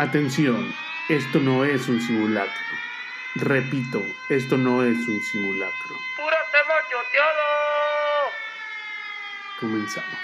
Atención, esto no es un simulacro. Repito, esto no es un simulacro. ¡Pura tema choteado! Comenzamos.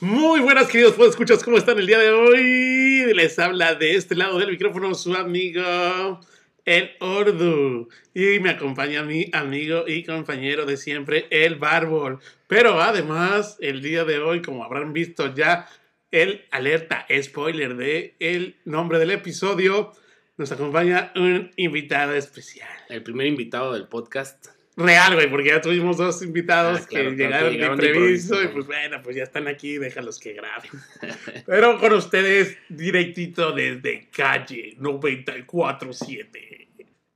Muy buenas, queridos pues escuchas, ¿cómo están el día de hoy? Les habla de este lado del micrófono su amigo el Ordu. Y me acompaña mi amigo y compañero de siempre, el Bárbol. Pero además, el día de hoy, como habrán visto ya, el alerta spoiler de el nombre del episodio, nos acompaña un invitado especial. El primer invitado del podcast. Real, güey, porque ya tuvimos dos invitados Ah, claro, que llegaron, que llegaron de impreviso y pues bueno, pues ya están aquí, déjalos que graben. Pero con ustedes, directito desde calle 947.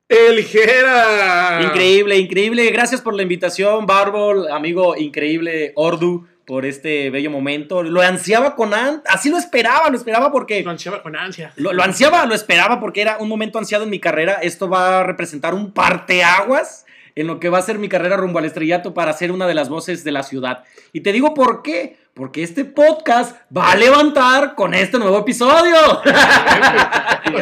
El Jera. Increíble, increíble. Gracias por la invitación, Bárbol, amigo increíble Ordu, por este bello momento. Lo ansiaba con an así lo esperaba, lo esperaba porque Lo ansiaba con ansia. lo, lo ansiaba, lo esperaba porque era un momento ansiado en mi carrera. Esto va a representar un parteaguas en lo que va a ser mi carrera rumbo al estrellato para ser una de las voces de la ciudad. Y te digo por qué. Porque este podcast va a levantar con este nuevo episodio.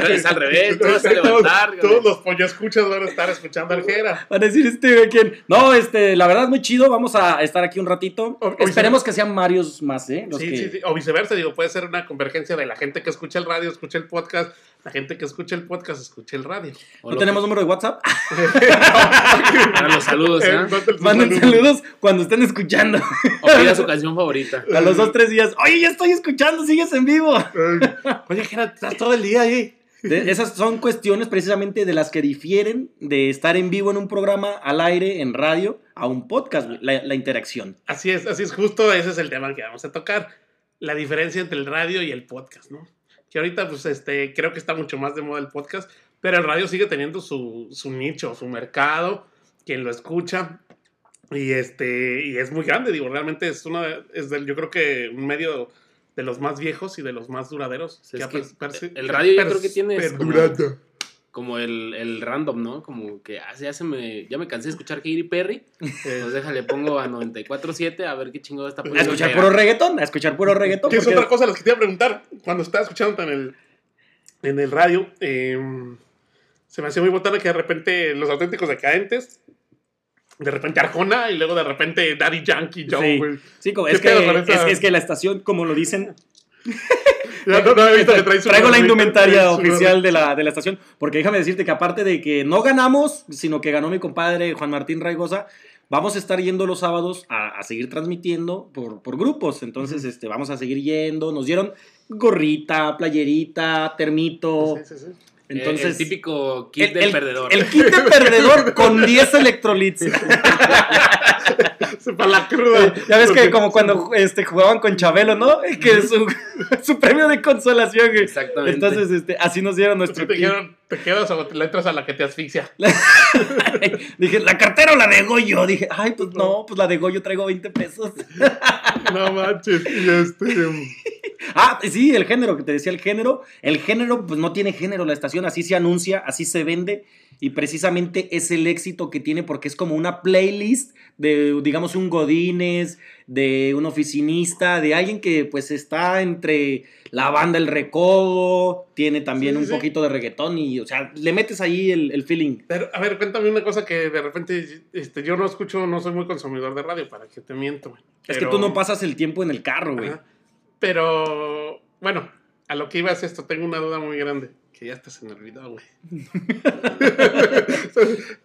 Es al revés, tú vas a levantar, Todos, los pollos escuchas van a estar escuchando al Jera. Van a decir este quién. No, este, la verdad muy chido. Vamos a estar aquí un ratito. O- Esperemos que sean varios más, ¿eh? Los Sí, que- sí, sí. O viceversa, digo, puede ser una convergencia de la gente que escucha el radio, escucha el podcast, la gente que escucha el podcast, escucha el radio. ¿No tenemos que- número de WhatsApp? Para los saludos, ¿eh? Manden saludos cuando estén escuchando. O pida su canción favorita. A los dos, tres días. Oye, ya estoy escuchando, sigues en vivo. Oye, Jera, estás todo el día ahí. De- esas son cuestiones precisamente de las que difieren de estar en vivo en un programa, al aire, en radio, a un podcast, la interacción. Así es, así es, justo ese es el tema que vamos a tocar. La diferencia entre el radio y el podcast, ¿no? Que ahorita, pues, este, creo que está mucho más de moda el podcast, pero el radio sigue teniendo su, su nicho, su mercado, quien lo escucha, y este, y es muy grande, digo, realmente es una, es del, yo creo que un medio de los más viejos y de los más duraderos. Que el radio yo creo que tiene como-. Como el, el random, ¿no? Como que ah, ya, se me, ya me cansé de escuchar Katy Perry. Pues déjale, pongo a 94.7 a ver qué chingado está A poniendo. escuchar Jera. puro reggaetón, a escuchar puro reggaetón. Que es otra cosa las que te iba a preguntar. Cuando estaba escuchando en el, en el radio, eh, se me hacía muy botana que de repente los auténticos decadentes, de repente Arjona y luego de repente Daddy Yankee, Joe, Sí. güey. Sí, como- ¿Qué es, que, es, es que la estación, como lo dicen, no, no que Traigo la indumentaria oficial de la, de la estación, porque déjame decirte que aparte de que no ganamos, sino que ganó mi compadre Juan Martín Raigosa, vamos a estar yendo los sábados a, a seguir transmitiendo por, por grupos. Entonces, este, vamos a seguir yendo. Nos dieron gorrita, playerita, termito. Sí, sí, sí. Entonces, el, típico kit del perdedor. El kit de perdedor con 10 electrolits. Para la cruda. Ya ves que Porque- como cuando este, jugaban con Chabelo, ¿no? Que su, su premio de consolación. güey. Exactamente. Entonces, este, así nos dieron Sí, nuestro te, dijeron, te quedas o te le entras a la que te asfixia. Dije, ¿la cartera o la de Goyo? Dije, ay, pues no, pues la de Goyo traigo 20 pesos. No manches. Y este. Ah, sí, el género, que te decía el género. El género, pues no tiene género la estación, así se anuncia, así se vende. Y precisamente es el éxito que tiene porque es como una playlist de, digamos, un Godínez, de un oficinista, de alguien que pues está entre la banda El Recodo, tiene también Sí, un sí. poquito de reggaetón y, o sea, le metes ahí el, el feeling. Pero, a ver, cuéntame una cosa que de repente este, yo no escucho, no soy muy consumidor de radio, para que te miento. güey. Es que tú no pasas el tiempo en el carro, güey. Ajá. Pero, bueno, a lo que iba es esto, tengo una duda muy grande. Que ya hasta se me olvidó, güey.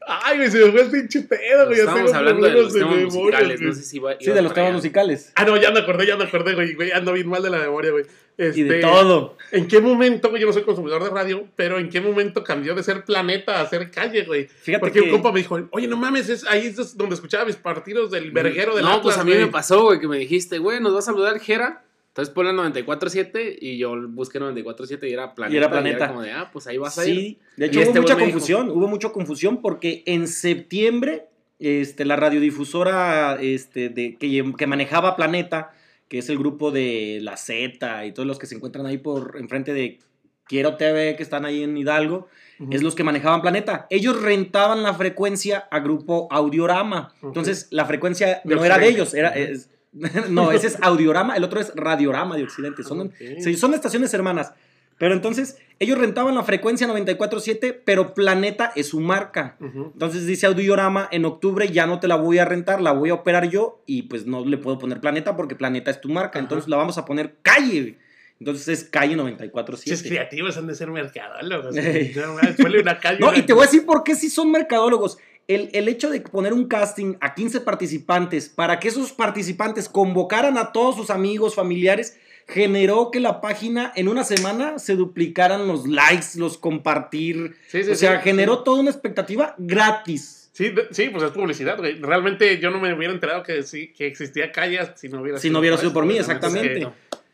Ay, güey, se me fue el pinche pedo, güey. ya Estamos hablando de los temas memoria, musicales. güey. No sé si Sí, iba de los temas allá. musicales. Ah, no, ya me acordé, ya me acordé, güey. güey. Ando bien mal de la memoria, güey. Y de Este, todo. ¿En qué momento, güey? Yo no soy consumidor de radio, pero ¿en qué momento cambió de ser planeta a ser calle, güey? Fíjate Porque que... un compa me dijo, oye, no mames, es, ahí es donde escuchaba mis partidos del verguero del No, Atlas, pues a mí güey. me pasó, güey, que me dijiste, güey, nos va a saludar Jera. Entonces ponle 94.7 y yo busqué 94.7 y era Planeta. Y era Planeta. como de, ah, pues ahí vas a ir. Sí, de hecho Y hubo este mucha confusión, hubo mucha confusión porque en septiembre este, la radiodifusora este, de, que, que manejaba Planeta, que es el grupo de La Z y todos los que se encuentran ahí por enfrente de Quiero TV, que están ahí en Hidalgo, es los que manejaban Planeta. Ellos rentaban la frecuencia a grupo Audiorama. Entonces, la frecuencia no era de ellos, era, es- no, ese es Audiorama, el otro es Radiorama de Occidente. Son, Ok. sí, son estaciones hermanas. Pero entonces, ellos rentaban la frecuencia 94.7, pero Planeta es su marca. Ujú. Entonces dice Audiorama, en octubre ya no te la voy a rentar, la voy a operar yo y pues no le puedo poner Planeta porque Planeta es tu marca. Ajá. Entonces la vamos a poner Calle. Entonces es Calle Sí, es 94.7. creativos, han de ser mercadólogos. No, y te voy a decir por qué sí son mercadólogos. El, el hecho de poner un casting a 15 participantes para que esos participantes convocaran a todos sus amigos, familiares, generó que la página en una semana se duplicaran los likes, los compartir. Sí, sí, o sea, sí, generó toda una expectativa gratis. Sí, sí, pues es publicidad, güey. Realmente yo no me hubiera enterado que sí, que existía calles si no hubiera Si no hubiera sido por mí, exactamente.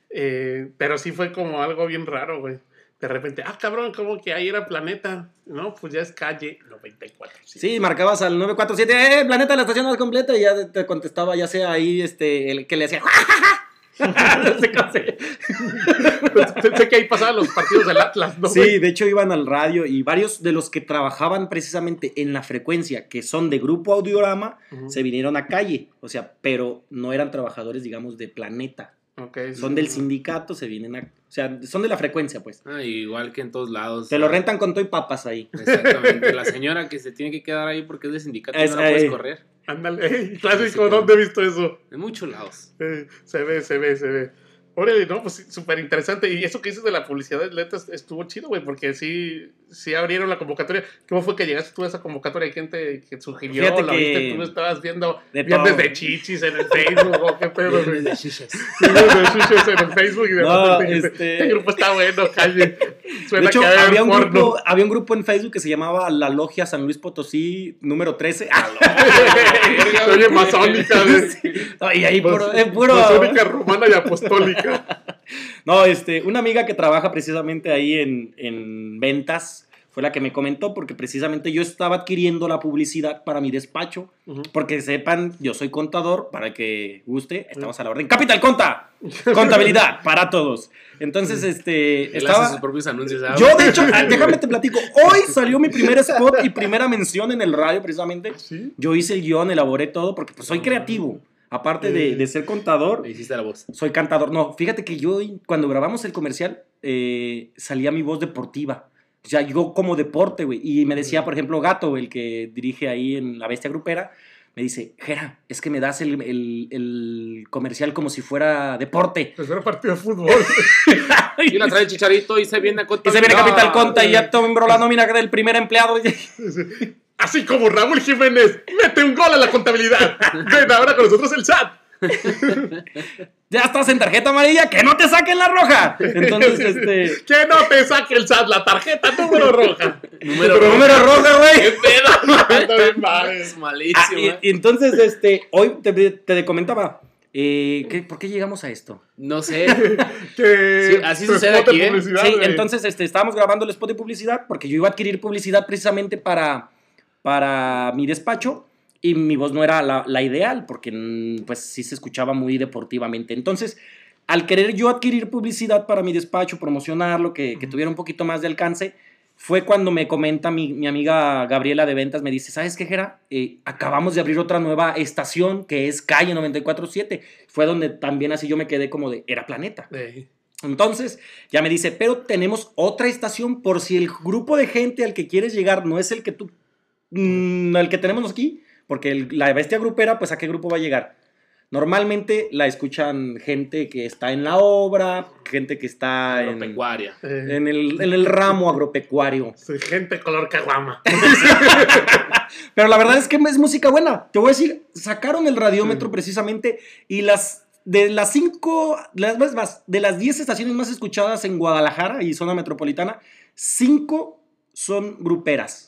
Eh, pero sí fue como algo bien raro, güey. De repente, ah, cabrón, como que ahí era planeta. No, pues ya es calle 94. Sí, marcabas al 947, ¡eh, planeta, la estación más completa! Y ya te contestaba, ya sea ahí, este, el que le hacía, no sé se- sé, que ahí pasaban los partidos del Atlas, ¿no? Sí, de hecho iban al radio y varios de los que trabajaban precisamente en la frecuencia, que son de Grupo Audiorama, se vinieron a calle. O sea, pero no eran trabajadores, digamos, de Planeta. Ok, sí, Son del sindicato, se vienen a... O sea, son de la frecuencia, pues. Ah, igual que en todos lados. Te lo rentan con todo y papas ahí. Exactamente. La señora que se tiene que quedar ahí porque es de sindicato Es- no la puedes correr. Ándale, ey, clásico. ¿dónde he visto eso? En muchos lados. Eh, se ve, se ve, se ve. Órale, no, pues súper interesante. Y eso que dices de la publicidad de letras estuvo chido, güey, porque sí, sí abrieron la convocatoria. ¿Cómo fue que llegaste tú a esa convocatoria? ¿Hay gente que sugirió? Fíjate ¿La que- viste? ¿Tú estabas viendo De viernes de chichis en el Facebook o qué pedo, güey? Viernes de. Viernes de chichis en el Facebook y de No, este- este grupo está bueno, calle. Suena De hecho, que había un, porno. grupo, había un grupo en Facebook que se llamaba La Logia San Luis Potosí número 13. Ah, Oye, masónica, no, y ahí eh, puro- Masónica romana y apostólica. No, este, una amiga que trabaja precisamente ahí en, en ventas fue la que me comentó porque precisamente yo estaba adquiriendo la publicidad para mi despacho. Porque sepan, yo soy contador, para que guste, estamos a la orden. Capital Conta, contabilidad para todos. Entonces, este, Él hace estaba... sus propios anuncios. ¿sabes? Yo, de hecho, ah, déjame te platico, hoy salió mi primer spot y primera mención en el radio precisamente. Sí. Yo hice el guion, elaboré todo porque pues soy creativo. Aparte de, de ser contador, Le hiciste la voz. soy cantador. No, fíjate que yo cuando grabamos el comercial eh, salía mi voz deportiva. O sea, yo como deporte, güey. Y me decía, por ejemplo, Gato, el que dirige ahí en La Bestia Grupera, me dice, Jera, es que me das el, el- el comercial como si fuera deporte. Pues era partido de fútbol. Y la trae el chicharito y se viene a Y se viene Capital Conta y ya tombró la nómina del primer empleado. Así como Raúl Jiménez mete un gol a la contabilidad. Ven ahora con nosotros el SAT. ya estás en tarjeta amarilla, que no te saquen la roja. Entonces, este... Que no te saque el SAT la tarjeta número roja. Número Número roja, güey. Es Ah, malísimo. y, ¿eh? y entonces, este, hoy te, te comentaba, eh, ¿qué- ¿por qué llegamos a esto? No sé. Que Sí, así sucede spot de aquí, ¿eh? publicidad, Sí, entonces este, estábamos grabando el spot de publicidad porque yo iba a adquirir publicidad precisamente para, para mi despacho y mi voz no era la, la ideal porque mm, pues sí se escuchaba muy deportivamente. Entonces, al querer yo adquirir publicidad para mi despacho, promocionarlo, que, que tuviera un poquito más de alcance, fue cuando me comenta mi, mi amiga Gabriela de Ventas, me dice, ¿sabes qué, Jera? Eh, acabamos de abrir otra nueva estación que es Calle 947. Fue donde también así yo me quedé como de, era Planeta. Entonces, ya me dice, pero tenemos otra estación por si el grupo de gente al que quieres llegar no es el que tú, mm, el que tenemos aquí, porque el- la bestia grupera, pues a qué grupo va a llegar. Normalmente la escuchan gente que está en la obra, gente que está en, Agropecuaria. Eh, en el, en el ramo agropecuario. soy gente color caguama. Pero la verdad es que es música buena. Te voy a decir, sacaron el radiómetro precisamente y las de las cinco, las más, más, de las 10 estaciones más escuchadas en Guadalajara y zona metropolitana, cinco son gruperas.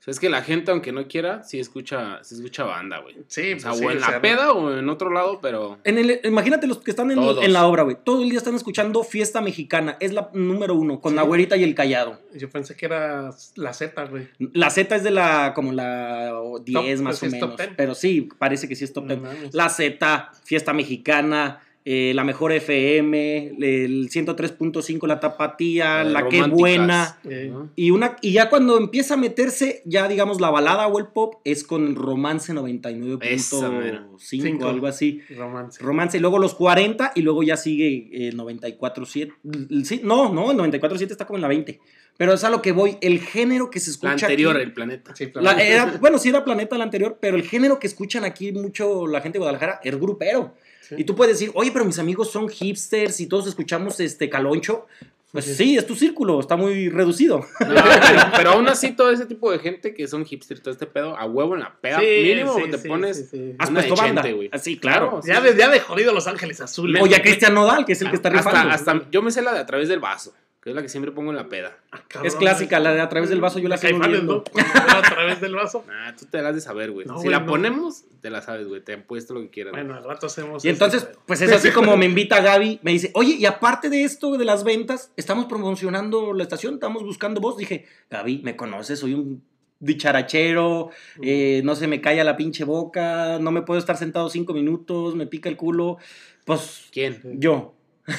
O sea, es que la gente, aunque no quiera, sí escucha, sí escucha banda, güey. Sí, O sea, pues sí, o en o la sea, peda o en otro lado, pero. En el, imagínate los que están en, la obra, güey. Todo el día están escuchando Fiesta Mexicana. Es la número uno, con Sí. la güerita y el callado. Yo pensé que era la Z, güey. La Z es de la, como la 10 Top, más pues o sí es top menos. 10. Pero sí, parece que sí es top No 10. mames. La Z, Fiesta Mexicana, eh, la mejor FM, el 103.5 la tapatía, Eh, la que buena. Eh. Y, una, y ya cuando empieza a meterse, ya digamos la balada o el pop, es con Romance Esa mera. 99.5 Cinco. algo así. romance. Romance, y luego los 40 y luego ya sigue el 94.7. Sí, no, no, el 94.7 está como en la 20. Pero es a lo que voy, el género que se escucha La anterior, aquí- el planeta. Sí, la- claro. era- bueno, sí era Planeta la anterior, pero el género que escuchan aquí mucho la gente de Guadalajara es grupero. Sí. Y tú puedes decir, oye, pero mis amigos son hipsters y todos escuchamos este caloncho. Pues Sí. sí, es tu círculo, está muy reducido. No, pero, pero aún así, todo ese tipo de gente que son hipsters, todo este pedo, a huevo en la peda, Sí, mínimo sí, te sí, pones. sí, sí. Has puesto banda. Güey. Ah, sí, claro. Ya de, ya de jodido Los Ángeles Azules. O ya Cristian Nodal, que es el que está hasta, rifando. hasta yo me sé la de a través del vaso, que es la que siempre pongo en la peda. Ah, cabrón. Es clásica, la de a través del vaso yo la sigo viendo. ¿no? A través del vaso. Ah, tú te la has de saber, güey. No, si la no. ponemos, te la sabes, güey. Te han puesto lo que quieras. Bueno, al rato hacemos. Y entonces, eso. pues es así como me invita Gaby, me dice, oye, y aparte de esto de las ventas, estamos promocionando la estación, estamos buscando voz. Dije, Gaby, ¿me conoces? Soy un dicharachero, eh, no se me calla la pinche boca, no me puedo estar sentado cinco minutos, me pica el culo. Pues ¿Quién? yo.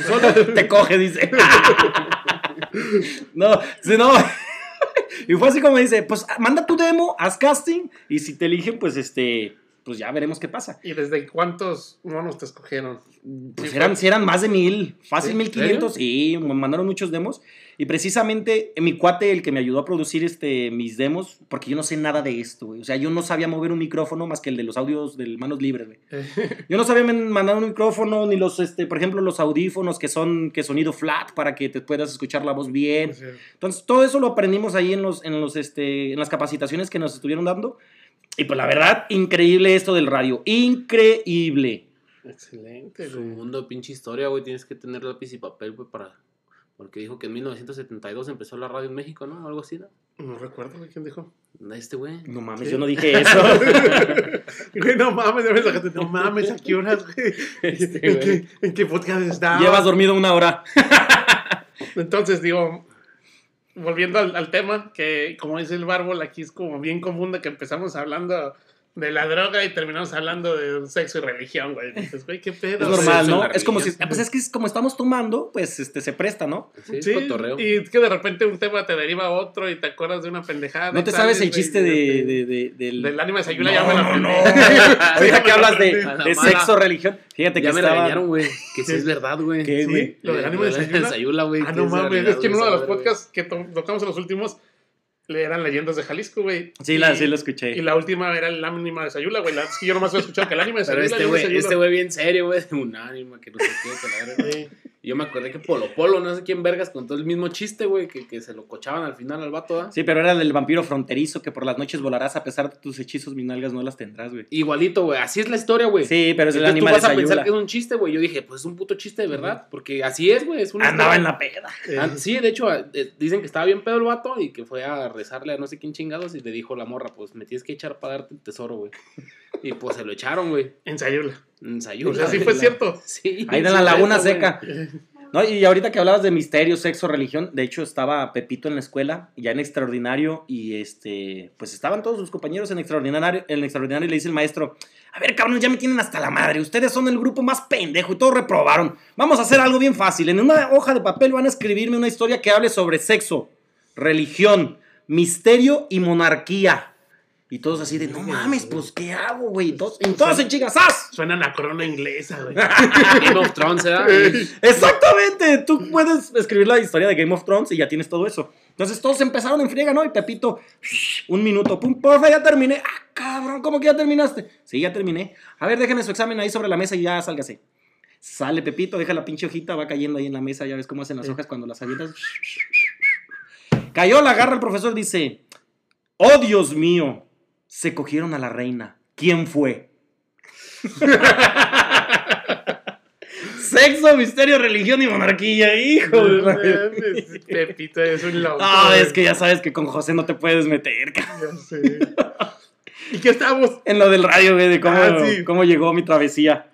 Solo te coge, dice. no, si no. y fue así como dice, pues manda tu demo, haz casting, y si te eligen, pues este, pues ya veremos qué pasa. ¿Y desde cuántos monos te escogieron? Pues Sí, eran, sí eran más de mil, fácil ¿Sí? mil quinientos, y me mandaron muchos demos. Y precisamente eh, mi cuate, el que me ayudó a producir este, mis demos, porque yo no sé nada de esto, güey. O sea, yo no sabía mover un micrófono más que el de los audios del Manos Libres, güey. Yo no sabía mandar un micrófono, ni los, este, por ejemplo, los audífonos que son, que sonido flat para que te puedas escuchar la voz bien. Sí. Entonces, todo eso lo aprendimos ahí en, los, en, los, este, en las capacitaciones que nos estuvieron dando. Y pues la verdad, increíble esto del radio. Increíble. Excelente, Su mundo, pinche historia, güey. Tienes que tener lápiz y papel, güey, para. Porque dijo que en 1972 empezó la radio en México, ¿no? Algo así, ¿no? No recuerdo güey, quién dijo. Este güey. No mames, Sí. yo no dije eso. Güey, no mames, la gente, no mames, ¿a qué horas, güey? Este, ¿En, güey. qué, ¿En qué podcast está? Llevas dormido una hora. Entonces, digo, volviendo al, al tema, que como dice el bárbol, aquí es como bien común de que empezamos hablando de la droga y terminamos hablando de sexo y religión, güey. Dices, güey, qué pedo. Es normal, ¿no? la Es como si, pues es que es como estamos tomando, pues este se presta, ¿no? Sí, Sí, cotorreo. y es que de repente un tema te deriva a otro y te acuerdas de una pendejada. ¿No te sabes el chiste de, de- de- del... Del anime de Sayula No, ya me la no. Ahorita que hablas de, la de sexo, religión, fíjate que ya me estaba... regañaron, güey. Que sí es verdad, güey. ¿Qué, Sí, güey? Lo del anime de Sayula. Güey. Ah, no es mames, es que en uno de los podcasts que to- tocamos en los últimos eran leyendas de Jalisco, güey. Sí, la, Y- sí lo escuché. Y la última era el anime de Sayula, güey. La- Es que yo nomás había escuchado que el anime de Pero Sayula. este güey, Sayula. este güey bien serio, güey, de un ánimo, que no sé qué, que la verga. Sí. Y Yo me acordé que Polo Polo, no sé quién vergas, contó el mismo chiste, güey, que, que se lo cochaban al final al vato, ¿ah? Sí, pero era el del vampiro fronterizo que por las noches volarás a pesar de tus hechizos, mis nalgas no las tendrás, güey. Igualito, güey, así es la historia, güey. Sí, pero es el Entonces tú vas a pensar que es un chiste, güey. Yo dije, pues es un puto chiste de verdad, porque así es, güey, es una Andaba en la peda. Eh, Ah, sí, de hecho, eh, dicen que estaba bien pedo el vato y que fue a rezarle a no sé quién chingados y le dijo la morra, pues me tienes que echar para darte el tesoro, güey. Y pues se lo echaron, güey. En Sayula. En Sayula. O sea, sí fue cierto. Sí. Ahí en la laguna seca. No, y ahorita que hablabas de misterio, sexo, religión, de hecho estaba Pepito en la escuela, ya en extraordinario, y este, pues estaban todos sus compañeros en extraordinario, en extraordinario y le dice el maestro, a ver, cabrón, ya me tienen hasta la madre, ustedes son el grupo más pendejo y todos reprobaron. Vamos a hacer algo bien fácil. En una hoja de papel van a escribirme una historia que hable sobre sexo, religión, misterio y monarquía. Y todos así de, no mames, pues, ¿qué hago, güey? Todos- Y todos en chingas, ¡zas! Suena a corona inglesa, güey. Game of Thrones, ¿verdad? Exactamente, tú puedes escribir la historia de Game of Thrones y ya tienes todo eso. Entonces todos empezaron en friega, ¿no? Y Pepito, un minuto, pum, porfa, ya terminé. Ah, cabrón, ¿cómo que ya terminaste? Sí, ya terminé. A ver, déjenme su examen ahí sobre la mesa y ya sálgase. Sale Pepito, deja la pinche hojita, va cayendo ahí en la mesa, ya ves cómo hacen las hojas cuando las avientas. Cayó, la agarra el profesor, dice, oh Dios mío, se cogieron a la reina. ¿Quién fue? Sexo, misterio, religión y monarquía, hijo. Pepito es un loco. Ah, es que ya sabes que con José no te puedes meter. Ya sé. ¿Y qué estamos? En lo del radio, güey, de cómo, Ah, sí. cómo llegó mi travesía.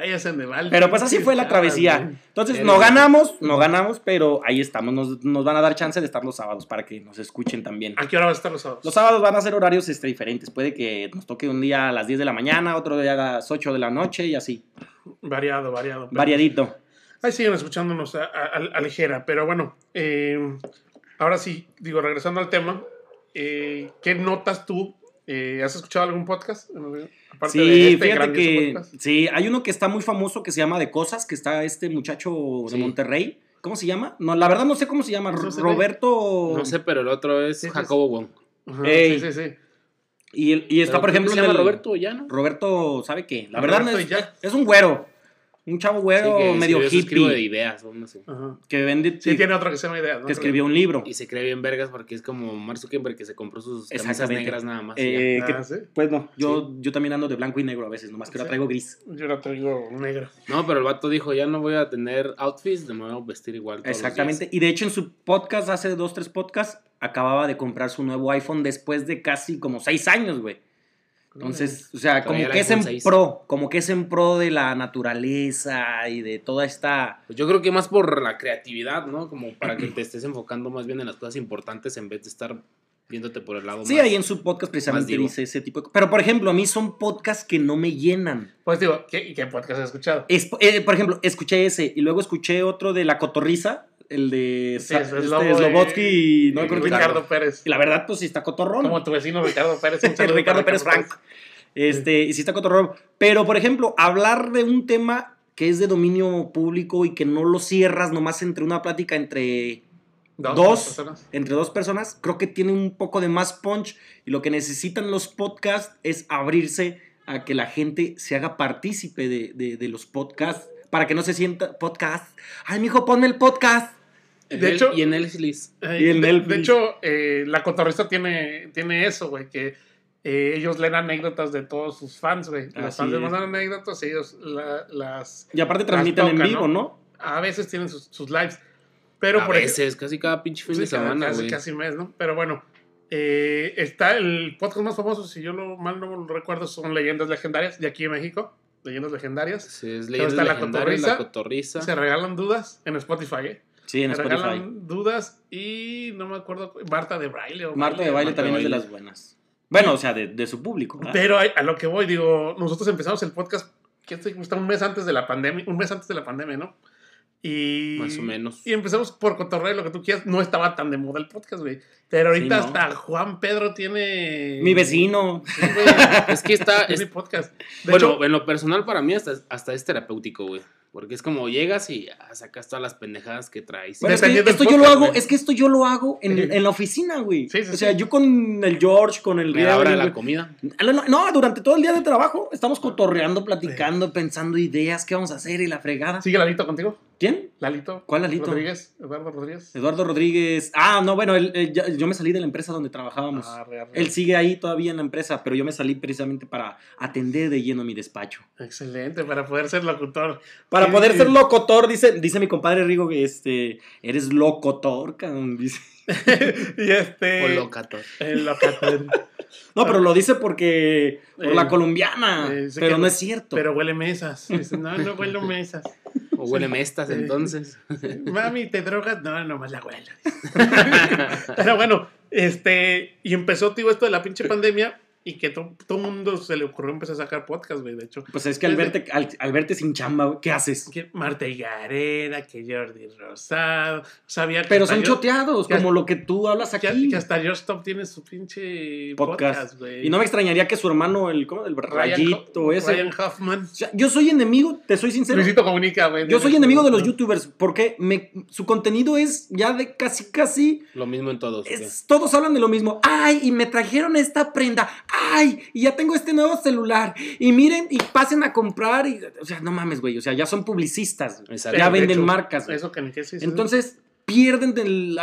Ahí hacen de mal. Pero pues así fue la travesía. Entonces, no ganamos, no ganamos, pero ahí estamos. Nos, nos van a dar chance de estar los sábados para que nos escuchen también. ¿A qué hora va a estar los sábados? Los sábados van a ser horarios este, diferentes. Puede que nos toque un día a las 10 de la mañana, otro día a las 8 de la noche y así. Variado, variado. Variadito. Ahí siguen escuchándonos a, a- a ligera. Pero bueno, eh, ahora sí, digo, regresando al tema, eh, ¿qué notas tú? Eh, ¿Has escuchado algún podcast? Aparte de Sí, este fíjate que podcast. sí, hay uno que está muy famoso que se llama De Cosas, que está este muchacho de Sí. Monterrey. ¿Cómo se llama? No, la verdad no sé cómo se llama. No sé, Roberto. No sé, pero el otro es Sí, sí, Jacobo Wong. Sí, sí, sí. Y, está, Pero por ejemplo, se llama el- Roberto ya, ¿no? Roberto, ¿sabe qué? La verdad no es, es un güero. Un chavo güero Sí, que medio escribo de hippie. ideas, o no sé. Ajá. Que vende. Sí, tiene otro que se llama Idea, ¿no? que escribió un libro. Y se cree bien vergas porque es como Mark Zuckerberg que se compró sus camisas negras nada más. Eh, Ah, que- ¿sí? Pues no, yo, yo también ando de blanco y negro a veces, nomás que ahora Sí. traigo gris. Yo la traigo negro. ya. No, pero el vato dijo, ya no voy a tener outfits, me voy a vestir igual todos los Exactamente. días". Y de hecho en su podcast, hace dos, tres podcasts, acababa de comprar su nuevo iPhone después de casi como seis años, güey. Entonces, o sea, como que es en iPhone 6. pro, como que es en pro de la naturaleza y de toda esta... Pues yo creo que más por la creatividad, ¿no? Como para que te estés enfocando más bien en las cosas importantes en vez de estar viéndote por el lado Sí, más- ahí en su podcast precisamente dice ese tipo de... Pero, por ejemplo, a mí son podcasts que no me llenan. Pues digo, ¿qué, qué podcast has escuchado? Es- eh, por ejemplo, escuché ese y luego escuché otro de La Cotorriza, el de Sí, es este, de- y no Ricardo. Pérez. Y la verdad, pues sí está cotorrón. Como tu vecino Ricardo Pérez. Ricardo Pérez Franco. Este, y sí está cotorrón. Pero, por ejemplo, hablar de un tema que es de dominio público y que no lo cierras nomás entre una plática entre Dos, dos, personas. entre dos personas, creo que tiene un poco de más punch. Y lo que necesitan los podcasts es abrirse a que la gente se haga partícipe de, de- de los podcasts. Para que no se sienta podcast. Ay, mijo, ponme el podcast. En De el- hecho- y en Netflix. Eh, Y el de, Netflix. de hecho, eh, la cotorrista tiene, tiene eso, güey, que eh, ellos leen anécdotas de todos sus fans, güey. Los fans les es. mandan anécdotas y ellos la- las... Y aparte transmiten en tocan, vivo, ¿no? ¿no? A veces tienen sus, sus lives. Pero a por ejemplo- veces, casi cada pinche fin Sí, de semana, casi, güey. casi mes, ¿no? Pero bueno, eh, está el podcast más famoso, si yo lo, mal no lo recuerdo, son Leyendas Legendarias de aquí en México. Leyendas Legendarias. Sí, es leyendas está la legendarias, la cotorriza. cotorriza. Se regalan dudas en Spotify, ¿eh? Sí, en Spotify. regalan dudas y no me acuerdo, Marta de Braille. O Marta de baile Marta de también es de las buenas. Bueno, o sea, de, de su público. ¿verdad? Pero a, a lo que voy, digo, nosotros empezamos el podcast, que gusta? Un mes antes de la pandemia, un mes antes de la pandemia, ¿no? Y, Más o menos. Y empezamos por cotorreo, lo que tú quieras. No estaba tan de moda el podcast, güey. Pero ahorita Sí, ¿no? hasta Juan Pedro tiene... Mi vecino. Sí, güey, Es que está. tiene es- podcast. De bueno, hecho, en lo personal para mí hasta, hasta es terapéutico, güey. Porque es como llegas y ah, sacas todas las pendejadas que traes. Bueno, es que esto yo lo hago, es que esto yo lo hago en, Sí. en la oficina, güey. Sí, sí, o sea, sí. yo con el George, con el la Riel, la güey. comida. No, no, no, durante todo el día de trabajo estamos cotorreando, platicando, pensando ideas, qué vamos a hacer y la fregada. ¿Sigue Lalito contigo? ¿Quién? ¿Lalito? ¿Cuál Lalito? Rodríguez. Eduardo Rodríguez. Eduardo Rodríguez. Ah, no, bueno, él- yo me salí de la empresa donde trabajábamos. Ah, re, re. Él sigue ahí todavía en la empresa, pero yo me salí precisamente para atender de lleno mi despacho. Excelente, para poder ser locutor. Para Sí, poder sí. ser locutor, dice, dice mi compadre Rigo que este, eres locutor, cabrón, dice. y este... O locator. El. No, pero lo dice porque por Eh, la colombiana, eh, pero no es cierto. Pero huele mesas. Dice, no, no huelo mesas. O huele mestas, Sí. entonces. Mami, ¿te drogas? No, nomás la huelo. Pero bueno, este, y empezó, tío, esto de la pinche pandemia y que to- todo el mundo se le ocurrió empezar a sacar podcast, güey, de hecho. Pues es que al verte, al, al verte sin chamba, güey, ¿qué haces? Que Marta Higareda, que Jordi Rosado, sabía que Pero son yo- choteados, que- como lo que tú hablas aquí. que hasta Josh Top tiene su pinche podcast. güey. y no me extrañaría que su hermano, el, ¿cómo? el Ryan, Rayito, Ho- ese. Ryan Hoffman. O sea, yo soy enemigo, te soy sincero. Luisito Comunica, güey. Yo soy enemigo de los youtubers porque me, su contenido es ya de casi, casi. Lo mismo en todos. es- todos hablan de lo mismo. Ay, y me trajeron esta prenda. Ay, y ya tengo este nuevo celular. Y miren, y pasen a comprar. Y, o sea, no mames, güey. O sea, ya son publicistas. Exacto. Ya de venden hecho, marcas. güey. Eso que sí. Entonces, pierden,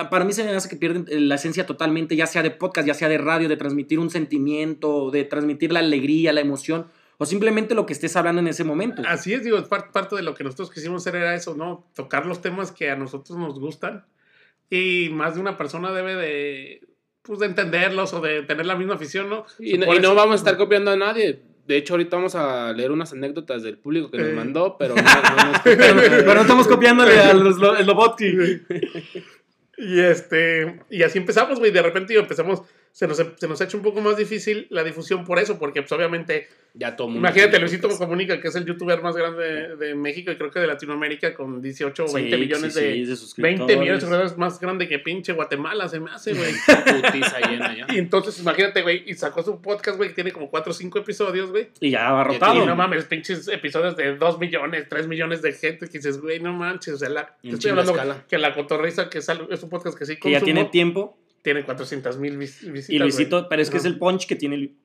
para mí se me hace que pierden la esencia totalmente, ya sea de podcast, ya sea de radio, de transmitir un sentimiento, de transmitir la alegría, la emoción, o simplemente lo que estés hablando en ese momento. Así es, digo, par- parte de lo que nosotros quisimos hacer era eso, ¿no? Tocar los temas que a nosotros nos gustan y más de una persona debe de, pues, de entenderlos o de tener la misma afición, ¿no? Y, no, y no vamos a estar copiando a nadie. de hecho, ahorita vamos a leer unas anécdotas del público que nos Eh. mandó, pero no, no nos- Pero, pero no estamos copiándole al Slo- Slobotki. Y este, y así empezamos, güey. De repente empezamos, se nos, se nos ha hecho un poco más difícil la difusión por eso, porque pues obviamente, ya todo mundo imagínate, Luisito podcast. Comunica, que es el youtuber más grande de, de México y creo que de Latinoamérica, con 18 o 20 Sí, millones sí, de... sí, de suscriptores. 20 millones de suscriptores más grande que pinche Guatemala, se me hace, güey. Y entonces, imagínate, güey, y sacó su podcast, güey, que tiene como 4 o 5 episodios, güey. Y ya Y abarrotado. no mames, pinches episodios de 2 millones, 3 millones de gente que dices, güey, no manches. O sea, la, estoy hablando escala. que la cotorriza, que es, algo- es un podcast que sí que ya consumo, tiene tiempo. Tiene 400 mil visitas. Y Luisito, güey. pero es que es el punch que tiene el,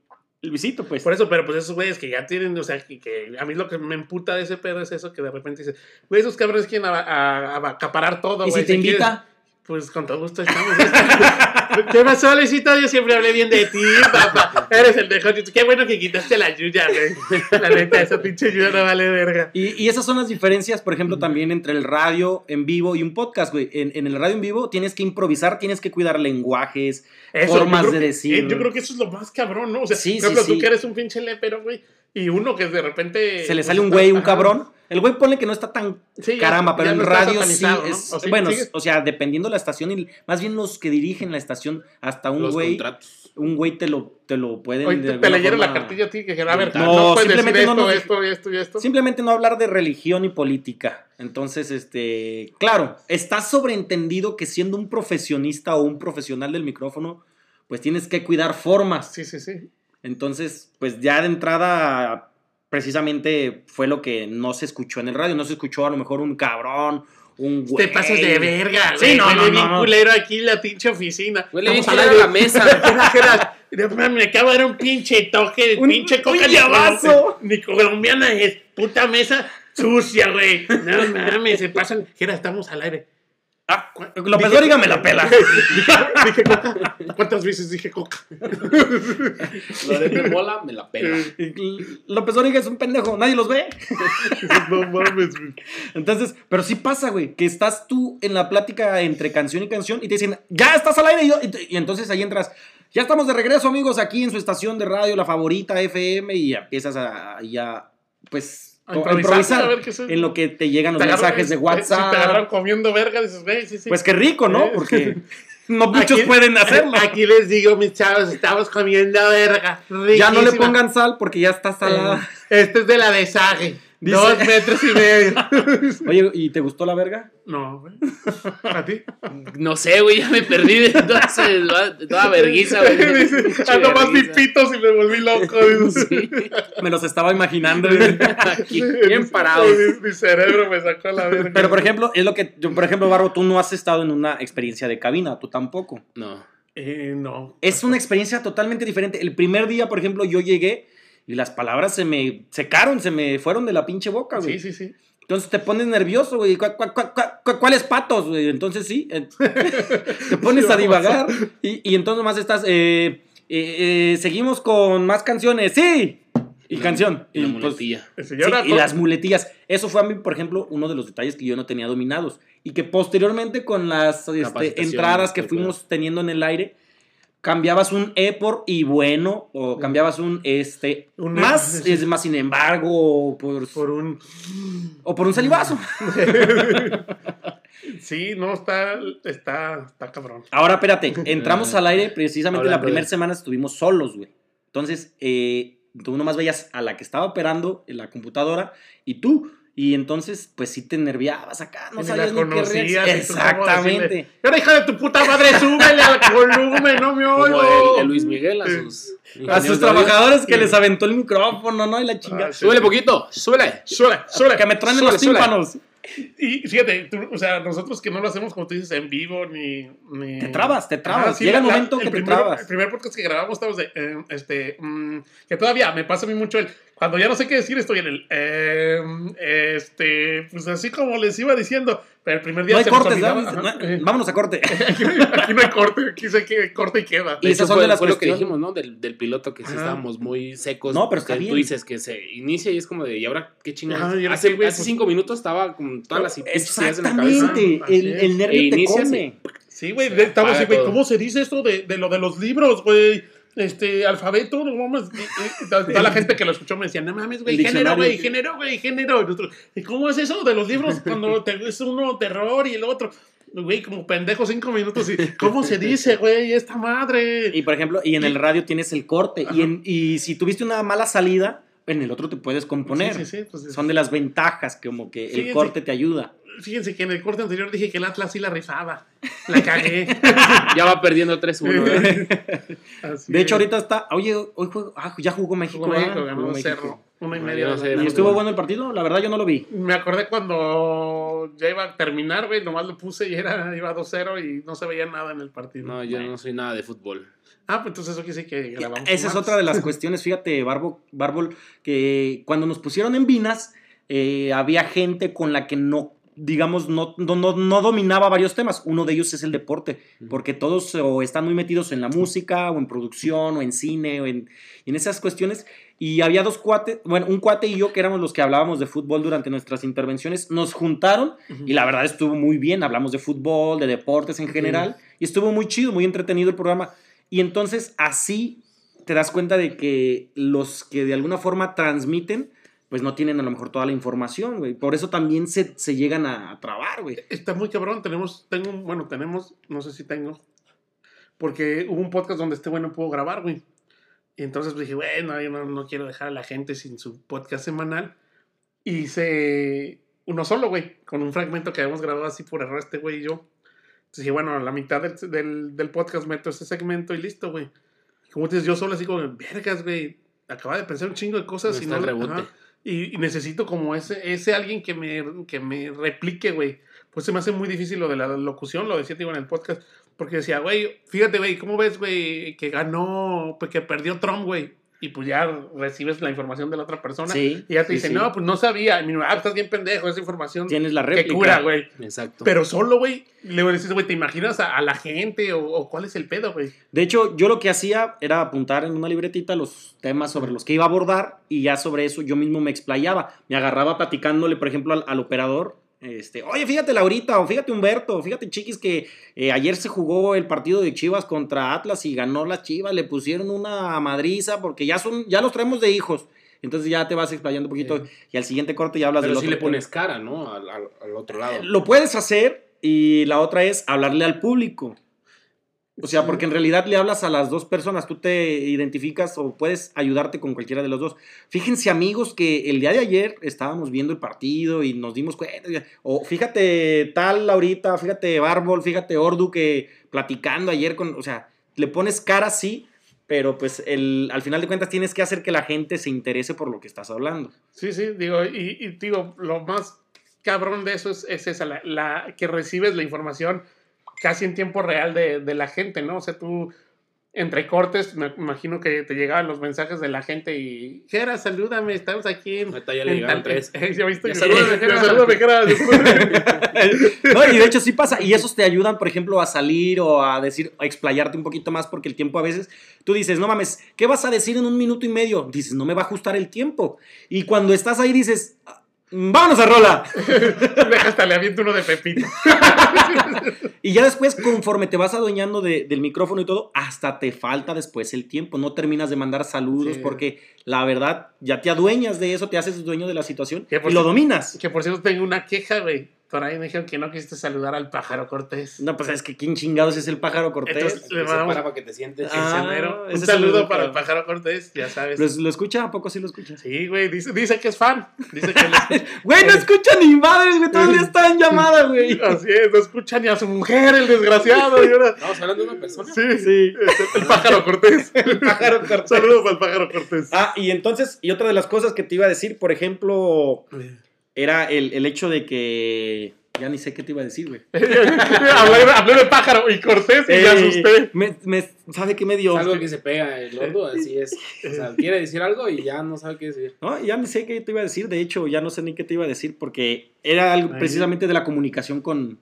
Luisito, pues. Por eso, pero pues esos güeyes que ya tienen, o sea, que, que a mí lo que me emputa de ese pedo es eso, que de repente dices, güey, esos cabrones quieren a- a- a- acaparar todo, y güey. si te invita, Pues con todo gusto estamos. ¿Qué pasó, Luisito? Yo siempre hablé bien de ti, papá. Eres el mejor. Qué bueno que quitaste la yuya, güey. La neta, esa pinche yuya no vale verga. Y, y esas son las diferencias, por ejemplo, también entre el radio en vivo y un podcast, güey. En, en el radio en vivo tienes que improvisar, tienes que cuidar lenguajes, Eso, formas de que- decir. eh, Yo creo que eso es lo más cabrón, ¿no? O sea, Sí, por ejemplo, sí, tú sí. que eres un pinche lepero, güey. Y uno que de repente. Se le pues, sale un güey, un cabrón. El güey pone que no está tan Sí, ya- caramba, pero ya en no radio sí es. ¿O sí? bueno, ¿Sigues? o sea, dependiendo de la estación y más bien los que dirigen la estación, hasta un Los güey, contratos. un güey te lo, te lo pueden. Oye, de te, leyeron la cartilla a ti que a ver, No, no, puedes decir simplemente esto, esto, esto y esto. Simplemente no hablar de religión y política. Entonces, este, claro, está sobreentendido que siendo un profesionista o un profesional del micrófono, pues tienes que cuidar formas. Sí, sí, sí. Entonces, pues ya de entrada, precisamente fue lo que no se escuchó en el radio. No se escuchó a lo mejor un cabrón, un güey. Te pasas de verga, Sí, güey. no, Huele no, bien no. culero aquí la pinche oficina. Huele bien culero la mesa. Me acaba de dar un pinche toque, Un- pinche coca ni llavazo. colom- ni colombiana es. Puta mesa sucia, güey. No mames, se pasan. Jera, estamos al aire. Ah, López dije- Dóriga me la pela. Dije, dije coca. ¿Cuántas veces dije coca? Lo de mi mola me la pela. López Dóriga es un pendejo, nadie los ve. no mames, güey. Entonces, pero sí pasa, güey, que estás tú en la plática entre canción y canción y te dicen, ya estás al aire. Y, yo- y te- y entonces ahí entras, ya estamos de regreso, amigos, aquí en su estación de radio, la favorita FM, y ya empiezas a, ya, pues, A a improvisar, improvisar a ver qué es. en lo que te llegan los Te mensajes de Si te agarran WhatsApp. comiendo verga, dices, güey, sí, sí. Pues qué rico, ¿no? Eh. Porque no muchos Aquí- pueden hacerlo. Aquí les digo, mis chavos, estamos comiendo verga. Ya no le pongan sal porque ya está salada. Este es de la de Sage. Dice- Dos metros y medio. Oye, ¿y te gustó la verga? no, güey. ¿A ti? No sé, güey, ya me perdí de toda, toda verguiza, güey. Dice, Ando más mis verguiza. pitos y me volví loco. dice. Sí, Me los estaba imaginando. aquí, bien parado. Mi, mi cerebro me sacó la verga. Pero por ejemplo, es lo que, yo, por ejemplo, Barro, tú no has estado en una experiencia de cabina, tú tampoco. No. Eh, no. Es una experiencia totalmente diferente. El primer día, por ejemplo, yo llegué y las palabras se me secaron, se me fueron de la pinche boca, güey. Sí, sí, sí. Entonces te pones nervioso, güey. ¿Cu- cu- cu- cu- ¿Cuáles patos, güey? Entonces sí, te pones Sí, a divagar y, y entonces nomás estás, eh, eh, eh, seguimos con más canciones, sí. Y la- canción. Y la pues, Sí, señor y las muletillas. Eso fue a mí, por ejemplo, uno de los detalles que yo no tenía dominados. Y que posteriormente con las este, entradas que fuimos teniendo en el aire, cambiabas un E por y bueno, o cambiabas un este Un E, más, es más sin embargo, o por, Por un. o por un salivazo. Sí, no, está. Está, está cabrón. Ahora, espérate, entramos al aire precisamente la primera semana estuvimos solos, güey. Entonces, eh, tú nomás veías a la que estaba operando en la computadora y tú. Y entonces, pues sí te nerviabas acá, no sabías la ni qué conocías, reacción. Exactamente. Ahora, hija de tu puta madre, súbele al volumen, no me Como oigo. el, el Luis Miguel a sus... A sus trabajadores que les aventó el micrófono, ¿no? Y la chingada. Ah, sí. Súbele poquito, súbele. Súbele, súbele. Que me traen Súbele, los súbele. tímpanos. Y fíjate, tú- o sea, nosotros que no lo hacemos, como tú dices, en vivo, ni... ni... Te trabas, te trabas. Ah, sí, Llega el la- la- momento que te primer- trabas. El primer podcast que grabamos estábamos de, eh, este, mm, que todavía me pasa a mí mucho el, cuando ya no sé qué decir, estoy en el, eh, este, pues así como les iba diciendo, pero el primer día No hay se nos cortes, ajá, No- Vámonos a corte. aquí, aquí no hay corte, aquí se que corte y queda. Y esas son de las lo que dijimos, ¿no? Del, del piloto que sí estábamos muy secos. No, pero está que bien. Tú dices que se inicia y es como de, ¿y ahora qué chingados? Ajá, ¿y ahora hace hace Pues- cinco minutos estaba con todas las ideas en la cabeza. Exactamente. El, nervio E te come. Sí, güey, estamos así, güey. ¿cómo se dice esto de, de lo de los libros, güey? Este, alfabeto, no mames. Toda la gente que lo escuchó me decía, no mames, güey, género, güey, género, güey, género. Y nosotros, ¿Y cómo es eso de los libros cuando te, es uno terror y el otro? Güey, como pendejo cinco minutos y ¿cómo se dice, güey, esta madre? Y por ejemplo, y en el radio tienes el corte. Y, en- y si tuviste una mala salida, en el otro te puedes componer. Sí, sí, sí, pues, Son de las ventajas, como que el corte te ayuda. Fíjense que en el corte anterior dije que el Atlas sí la rifaba. La cagué. Ya va perdiendo 3-1, ¿verdad? Así De hecho, es. ahorita está. Oye, hoy juego- ah, ya jugó México. Jugó ganó un cerro. Una y media. no sé ¿Y estuvo bueno el partido? La verdad, yo no lo vi. Me acordé cuando ya iba a terminar, güey, nomás lo puse y era, iba 2-0 y no se veía nada en el partido. No, yo no soy nada de fútbol. Ah, pues entonces eso quiere decir que grabamos. Esa es otra de las cuestiones, fíjate, Barbo, Barbol, que cuando nos pusieron en Vinas, eh, había gente con la que no, digamos, no, no, no, dominaba varios temas. Uno de ellos es el deporte, porque todos o están muy metidos en la música, o en producción, o en cine, o en, en esas cuestiones. Y había dos cuates, bueno, un cuate y yo que éramos los que hablábamos de fútbol durante nuestras intervenciones, nos juntaron y la verdad estuvo muy bien, hablamos de fútbol, de deportes en general, y estuvo muy chido, muy entretenido el programa. Y entonces así te das cuenta de que los que de alguna forma transmiten, pues no tienen a lo mejor toda la información, güey. Por eso también se, se llegan a, a trabar, güey. Está muy cabrón. Tenemos, tengo, un- bueno, tenemos, no sé si tengo, porque hubo un podcast donde este güey no pudo grabar, güey. Y entonces dije, bueno, yo no, no quiero dejar a la gente sin su podcast semanal. Y hice uno solo, güey, con un fragmento que habíamos grabado así por error este güey y yo. Entonces dije, bueno, a la mitad del, del, del podcast meto ese segmento y listo, güey. Como te dices, yo solo así como, vergas, güey. Acaba de pensar un chingo de cosas y no el le- rebote. ajá. Y, y necesito como ese, ese alguien que me, que me replique, güey. Pues se me hace muy difícil lo de la locución, lo decía digo en el podcast. Porque decía, güey, fíjate, güey, ¿cómo ves, güey, que ganó, pues que perdió Trump, güey? Y pues ya recibes la información de la otra persona. Sí. Y ya te sí, dice, sí. no, pues no sabía. Y mi ah, estás bien pendejo, esa información Tienes la que réplica. cura, güey. Exacto. Pero solo, güey, le dices, güey, ¿te imaginas a, a la gente o, o cuál es el pedo, güey? De hecho, yo lo que hacía era apuntar en una libretita los temas sobre los que iba a abordar y ya sobre eso yo mismo me explayaba. Me agarraba platicándole, por ejemplo, al, al operador. Este, Oye, fíjate Laurita, o fíjate Humberto, o fíjate Chiquis que eh, ayer se jugó el partido de Chivas contra Atlas y ganó las Chivas, le pusieron una madriza porque ya son, ya los traemos de hijos. Entonces ya te vas explayando un poquito y al siguiente corte ya hablas Pero del otro le tema. pones cara, ¿no? Al, al- al otro lado. Lo puedes hacer y la otra es hablarle al público. O sea, porque en realidad le hablas a las dos personas, tú te identificas o puedes ayudarte con cualquiera de los dos. Fíjense amigos que el día de ayer estábamos viendo el partido y nos dimos cuenta, o fíjate tal Laurita, fíjate Bárbol, fíjate Ordu que platicando ayer con, o sea, le pones cara sí, pero pues el, al final de cuentas tienes que hacer que la gente se interese por lo que estás hablando. Sí, sí, digo, y, y digo, lo más cabrón de eso es, es esa, la, la- que recibes la información casi en tiempo real de, de la gente, ¿no? O sea, tú, entre cortes, me imagino que te llegaban los mensajes de la gente y, Jera, salúdame, estamos aquí en... Ahorita ya le en llegaron tal- tres. Eh, ¿Ya viste? Ya salúdame, Jera. salúdame, Jera. No, y de hecho sí pasa. Y esos te ayudan, por ejemplo, a salir o a decir, a explayarte un poquito más, porque el tiempo a veces tú dices, no mames, ¿qué vas a decir en un minuto y medio? Dices, no me va a ajustar el tiempo. Y cuando estás ahí dices, vámonos a rola. Deja hasta le aviento uno de Pepito. Y ya después, conforme te vas adueñando de- del micrófono y todo, hasta te falta después el tiempo. No terminas de mandar saludos Sí. porque la verdad ya te adueñas de eso, te haces dueño de la situación y lo dominas. Que por cierto tengo una queja, güey. Por ahí me dijeron que no quisiste saludar al pájaro Cortés. No, pues es que quién chingados es el pájaro cortés. Entonces, le mandamos para para que te sientes. Ah. Un saludo saludo para el pájaro Cortés, ya sabes. ¿Lo, lo escucha? ¿A poco sí lo escucha? Sí, güey, dice, dice que es fan. Dice que le- Güey, no escucha ni madres, güey. Todavía está en llamada, güey. Así es, no escucha ni a su mujer, el desgraciado. Estamos hablando de una persona. Sí, Sí. este, el pájaro Cortés. El pájaro Cortés. Saludos para el pájaro Cortés. Ah, y entonces, y otra de las cosas que te iba a decir, por ejemplo, era el, el hecho de que. Ya ni sé qué te iba a decir, güey. hablé, hablé de pájaro y Cortés y me Eh, asusté. Me, me- ¿Sabe qué me dio? Es algo que se pega el gordo, así es. O sea, quiere decir algo y ya no sabe qué decir. No, ya ni sé qué te iba a decir. De hecho, ya no sé ni qué te iba a decir porque era algo Ay. precisamente de la comunicación con,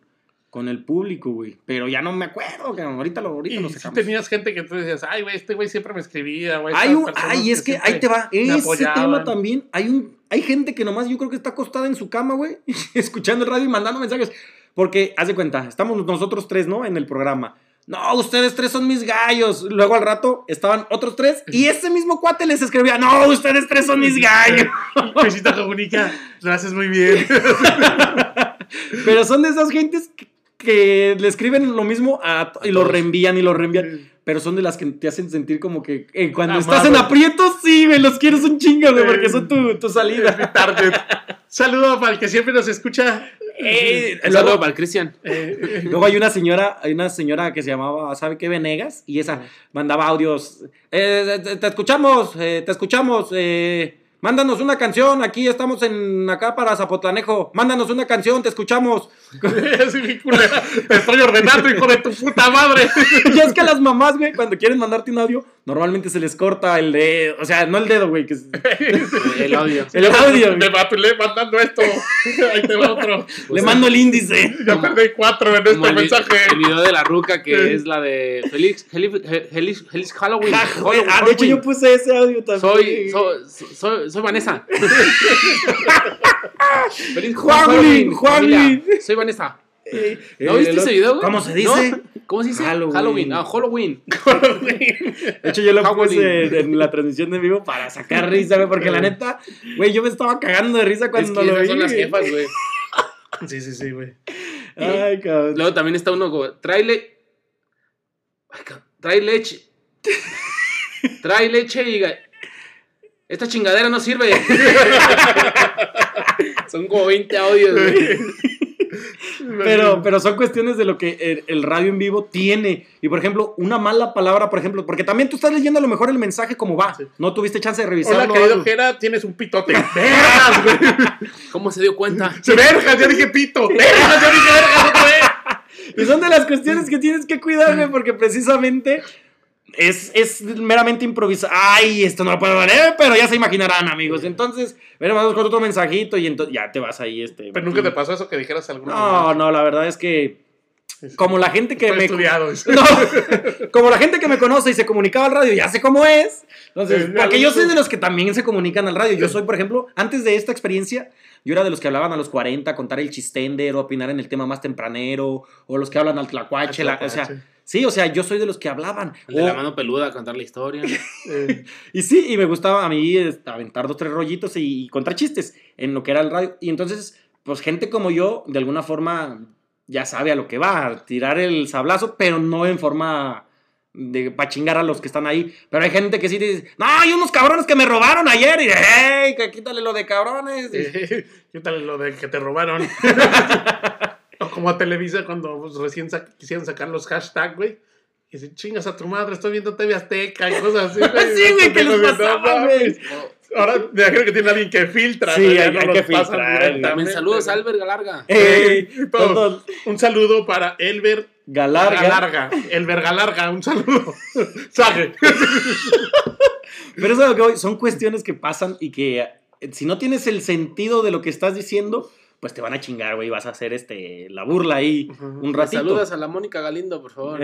con el público, güey. Pero ya no me acuerdo, cabrón. Ahorita lo, ahorita Y lo si sacamos. tenías gente que tú decías, ay, güey, este güey siempre me escribía, güey. Hay un, ay, es que ahí te va. Ese apoyaban". tema también. Hay un, hay gente que nomás yo creo que está acostada en su cama, güey, escuchando el radio y mandando mensajes. Porque, haz de cuenta, estamos nosotros tres, ¿no? En el programa. no, ustedes tres son mis gallos. Luego al rato estaban otros tres y ese mismo cuate les escribía, no, ustedes tres son mis gallos. Luisito Comunica, lo haces muy bien. Pero son de esas gentes que, que le escriben lo mismo a, y lo reenvían y lo reenvían. Pero son de las que te hacen sentir como que eh, cuando Amado. estás en aprietos, sí, güey, los quieres un chingo, güey, porque son tu, tu salida. Target. Saludo para el que siempre nos escucha. Eh, Un luego- saludo para el Cristian. Eh, Luego hay una señora, hay una señora que se llamaba, ¿sabe qué? Venegas, y esa mandaba audios. eh, te, te escuchamos, eh, te escuchamos. eh, mándanos una canción, aquí estamos en acá para Zapotlanejo. Mándanos una canción, te escuchamos. Culera. Te estoy ordenando, hijo de tu puta madre. y es que las mamás, güey, cuando quieren mandarte un audio, normalmente se les corta el dedo, o sea, no el dedo, güey, que es El audio. el audio. Me güey. batulé mandando esto. Ahí te va otro. Le mando el índice. Ya perdí cuatro en este el, mensaje. el video de la ruca que es la de Feliz, Feliz, Feliz, Feliz Halloween. Ah, güey, Halloween, ah, de hecho, Halloween. yo puse ese audio también. Soy, soy, soy, soy Vanessa. Feliz Juanlin, Juanlin. familia. Soy Vanessa. Eh, ¿No viste ese video, güey? ¿Cómo se dice? ¿No? ¿Cómo se dice? Halloween. Halloween. Ah, Halloween. De hecho, yo lo puse en la transmisión de vivo para sacar risa, güey, porque la neta, güey, yo me estaba cagando de risa Es cuando que lo esas vi. son las güey. jefas, güey. Sí, sí, sí, güey. Ay, cabrón. Luego también está uno como, trae Trae leche. Trae leche y... Esta chingadera no sirve. Son como 20 audios, güey. Pero, pero son cuestiones de lo que el, el radio en vivo tiene. Y por ejemplo, una mala palabra, por ejemplo, porque también tú estás leyendo a lo mejor el mensaje como va. Sí. No tuviste chance de revisarlo. Hola, querido. Jera, tienes un pitote. ¡Vergas, güey! ¿Cómo se dio cuenta? Se vergas, ya dije pito. ¡Vergas, ya dije vergas otra vez! Y son de las cuestiones que tienes que cuidar, güey, porque precisamente es, es meramente improvisar. Ay, esto no lo puedo valer, pero ya se imaginarán, amigos. Entonces, bueno, vamos con otro mensajito y entonces ya te vas ahí, este. Pero nunca te pasó eso que dijeras alguna No, no, la verdad es que como la gente que Estoy me estudiado. No, como la gente que me conoce y se comunicaba al radio, ya sé cómo es. Entonces, porque yo soy de los que también se comunican al radio. Yo soy, por ejemplo, antes de esta experiencia, yo era de los que hablaban a los 40, contar el chistender o opinar en el tema más tempranero, o los que hablan al tlacuache. la- o sea, Tlacuache. Sí, o sea, yo soy de los que hablaban. El de la mano peluda a contar la historia. Eh, y sí, y me gustaba a mí este, aventar dos, tres rollitos y, y contar chistes en lo que era el radio. Y entonces, pues gente como yo, de alguna forma, ya sabe a lo que va, a tirar el sablazo, pero no en forma de para chingar a los que están ahí. Pero hay gente que sí dice, no, hay unos cabrones que me robaron ayer. Y, hey, quítale lo de cabrones. eh, ¿Qué tal lo de que te robaron? o como a Televisa cuando pues, recién sa- quisieron sacar los hashtags, güey. Y dicen, chingas a tu madre, estoy viendo TV Azteca y cosas así. güey. Sí, güey, que les pasaba, güey. Ahora me imagino que tiene alguien que filtra. Sí, ¿no? Hay- no hay que filtrar, También saludos a. Albert Galarga. Ey, Todos. Un saludo para Elber galarga. Galarga. Elber Galarga, un saludo. Sague. Pero eso es lo que voy, son cuestiones que pasan y que eh, si no tienes el sentido de lo que estás diciendo, pues te van a chingar, güey, vas a hacer este la burla ahí un ratito. Saludas a la Mónica Galindo, por favor.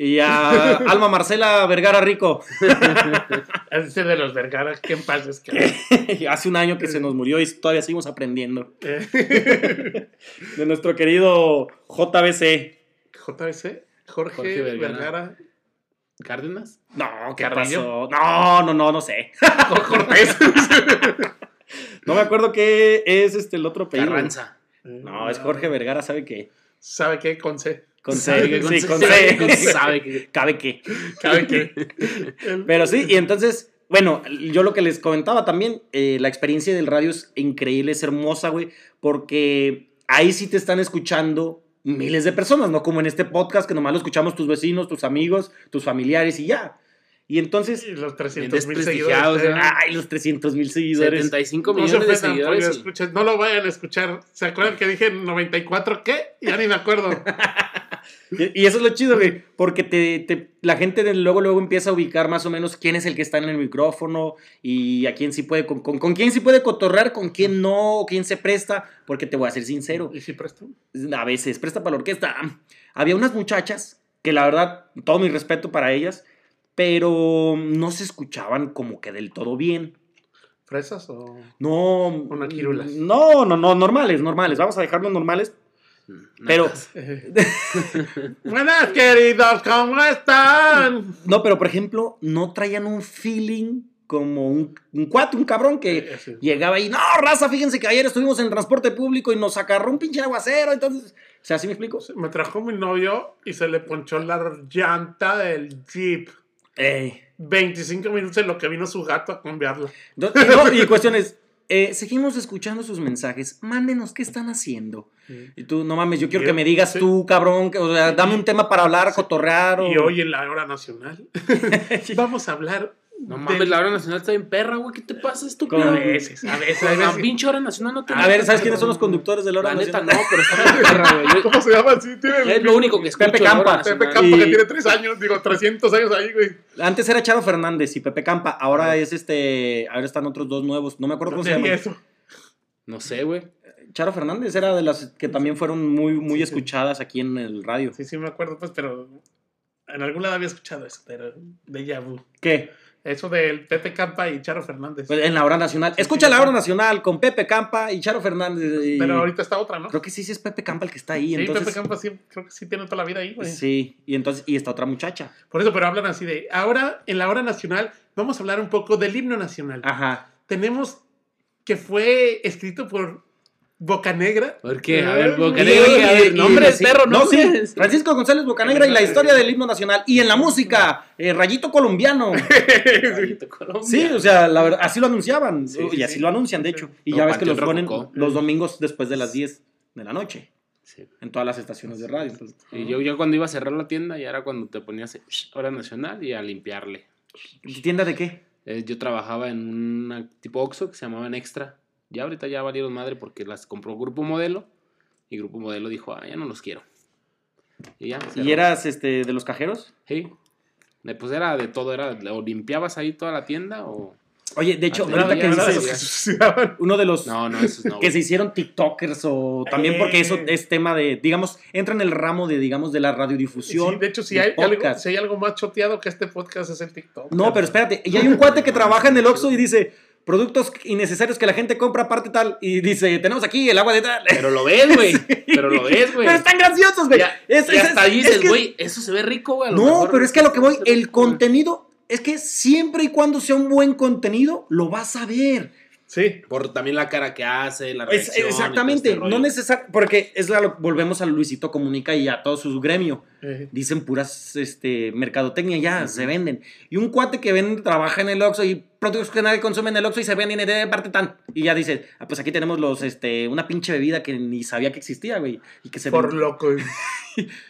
Y a Alma Marcela Vergara Rico. Ese de los Vergara, que en paz es que. Hace un año que se nos murió y todavía seguimos aprendiendo. Eh, De nuestro querido JBC. JBC, Jorge, Jorge Vergara. Vergara. ¿Cárdenas? No, ¿qué Carrillo. pasó? No, no, no, no sé. Cortés. No me acuerdo qué es este el otro apellido. Carranza. No, es Jorge Vergara, ¿sabe qué? ¿Sabe qué? Con C. Con Sabe C. que con Sí, C- con sabe que- C. sabe que- Cabe qué. ¿Sabe qué? El- Pero sí, y entonces, bueno, yo lo que les comentaba también, eh, la experiencia del radio es increíble, es hermosa, güey, porque ahí sí te están escuchando miles de personas, no como en este podcast que nomás lo escuchamos tus vecinos, tus amigos, tus familiares y ya. Y entonces, Y los 300 mil seguidores. ¿eh? ay, los 300 mil seguidores. 75 No se millones de seguidores. y- escuchen, no lo vayan a escuchar. ¿Se acuerdan que dije 94 qué? Ya ni me acuerdo. Y, y eso es lo chido, güey, porque te, te- la gente de luego, luego empieza a ubicar más o menos quién es el que está en el micrófono y a quién sí puede, con, con, con quién sí puede cotorrear, con quién no, quién se presta, porque te voy a ser sincero. ¿Y si presto? a veces presta para la orquesta. Había unas muchachas que la verdad, todo mi respeto para ellas, pero no se escuchaban como que del todo bien. ¿Fresas o...? No. Una quirulas. No, no, no, normales, normales. Vamos a dejarlos normales. Pero, Nacas. Buenas, queridos, ¿cómo están? no, pero por ejemplo, no traían un feeling como un, un cuate, un cabrón que Eh, sí. llegaba ahí, no, raza, fíjense que ayer estuvimos en transporte público y nos agarró un pinche aguacero, entonces, o sea, ¿sí me explico? Me trajo mi novio y se le ponchó la llanta del Jeep. Ey. 25 minutos en lo que vino su gato a cambiarla. Entonces, no, y cuestión es, eh, seguimos escuchando sus mensajes, mándenos qué están haciendo. Y tú, no mames, yo quiero que me digas sí. tú, cabrón, que, o sea, dame un tema para hablar, cotorrear. o- Y hoy en la hora nacional vamos a hablar No mames, la hora nacional está bien perra, güey. ¿Qué te pasa, estúpido? A veces, a veces, a La veces. pinche hora nacional no te A ver, ¿sabes quiénes son los conductores de la hora La neta nacional? no, pero está bien perra, güey. ¿Cómo se llama? Sí, tiene Es lo único que escucho. Pepe la hora Campa. nacional. Pepe Campo, que tiene 3 años, digo, 300 años ahí, güey. Antes era Charo Fernández y Pepe Campa, ahora es este, ahora están otros dos nuevos, no me acuerdo cómo se ¿Dónde vi llaman. eso? No sé, güey. Charo Fernández era de las que también fueron muy, muy Sí, sí. escuchadas aquí en el radio. Sí, sí, me acuerdo, pues, pero en algún lado había escuchado eso, pero de vu. ¿Qué? Eso del Pepe Campa y Charo Fernández. Pues en la hora nacional. Escucha la hora nacional con Pepe Campa y Charo Fernández. y- pero ahorita está otra, ¿no? Creo que sí, sí es Pepe Campa el que está ahí. sí, entonces, Pepe Campa sí, creo que sí tiene toda la vida ahí, güey. Sí, y entonces, y esta otra muchacha. Por eso, pero hablan así de, ahora, en la hora nacional, vamos a hablar un poco del himno nacional. Ajá. Tenemos que fue escrito por Bocanegra. ¿Por qué? A ver, Bocanegra, a ver, Y- nombres, y- perro, no, sí. Francisco González Bocanegra y la historia del himno nacional. Y en la música, eh, Rayito Colombiano. Rayito. Sí, o sea, la verdad, así lo anunciaban. Sí, y sí, así sí. lo anuncian, de hecho. Y No, ya ves que los ponen Rococó. los domingos después de las 10 de la noche. Sí. En todas las estaciones de radio. Entonces, Y yo, yo cuando iba a cerrar la tienda, ya era cuando te ponías hora nacional y a limpiarle. ¿Tienda de qué? Eh, yo trabajaba en una tipo Oxxo que se llamaban Extra. Ya ahorita ya valieron madre porque las compró Grupo Modelo. Y Grupo Modelo dijo, ah, ya no los quiero. Y ya. ¿Y eras este, de los cajeros? Sí. Eh, Pues era de todo, era o limpiabas ahí toda la tienda o... Oye, de hecho, Ah, ahorita que dices, uno de los No, no, esos no. que se hicieron TikTokers o también porque eso Eh. es tema de, digamos, entra en el ramo de, digamos, de la radiodifusión. Sí, de hecho, si de hay, algo, si hay algo más choteado que este podcast es el TikTok. No, pero espérate, y hay un cuate que trabaja en el Oxxo y dice, productos innecesarios que la gente compra aparte tal, y dice, tenemos aquí el agua de tal. Pero lo ves, güey. Pero lo ves, güey. Pero están graciosos, güey. Es- y es- hasta es- es dices, que- güey, eso se ve rico, güey. No, mejor pero es que a lo que voy, el contenido, es que siempre y cuando sea un buen contenido, lo vas a ver. Sí. Por también la cara que hace, la Es- reacción. y todo exactamente, este no necesariamente, porque es la, volvemos a Luisito Comunica y a todo su gremio. Dicen puras este, mercadotecnia, ya se venden. Y un cuate que vende, trabaja en el Oxxo y productos que nadie consume en el Oxxo y se venden de parte tan. Y ya dice, ah, pues aquí tenemos los, este, una pinche bebida que ni sabía que existía, güey. Y que se por vende. loco.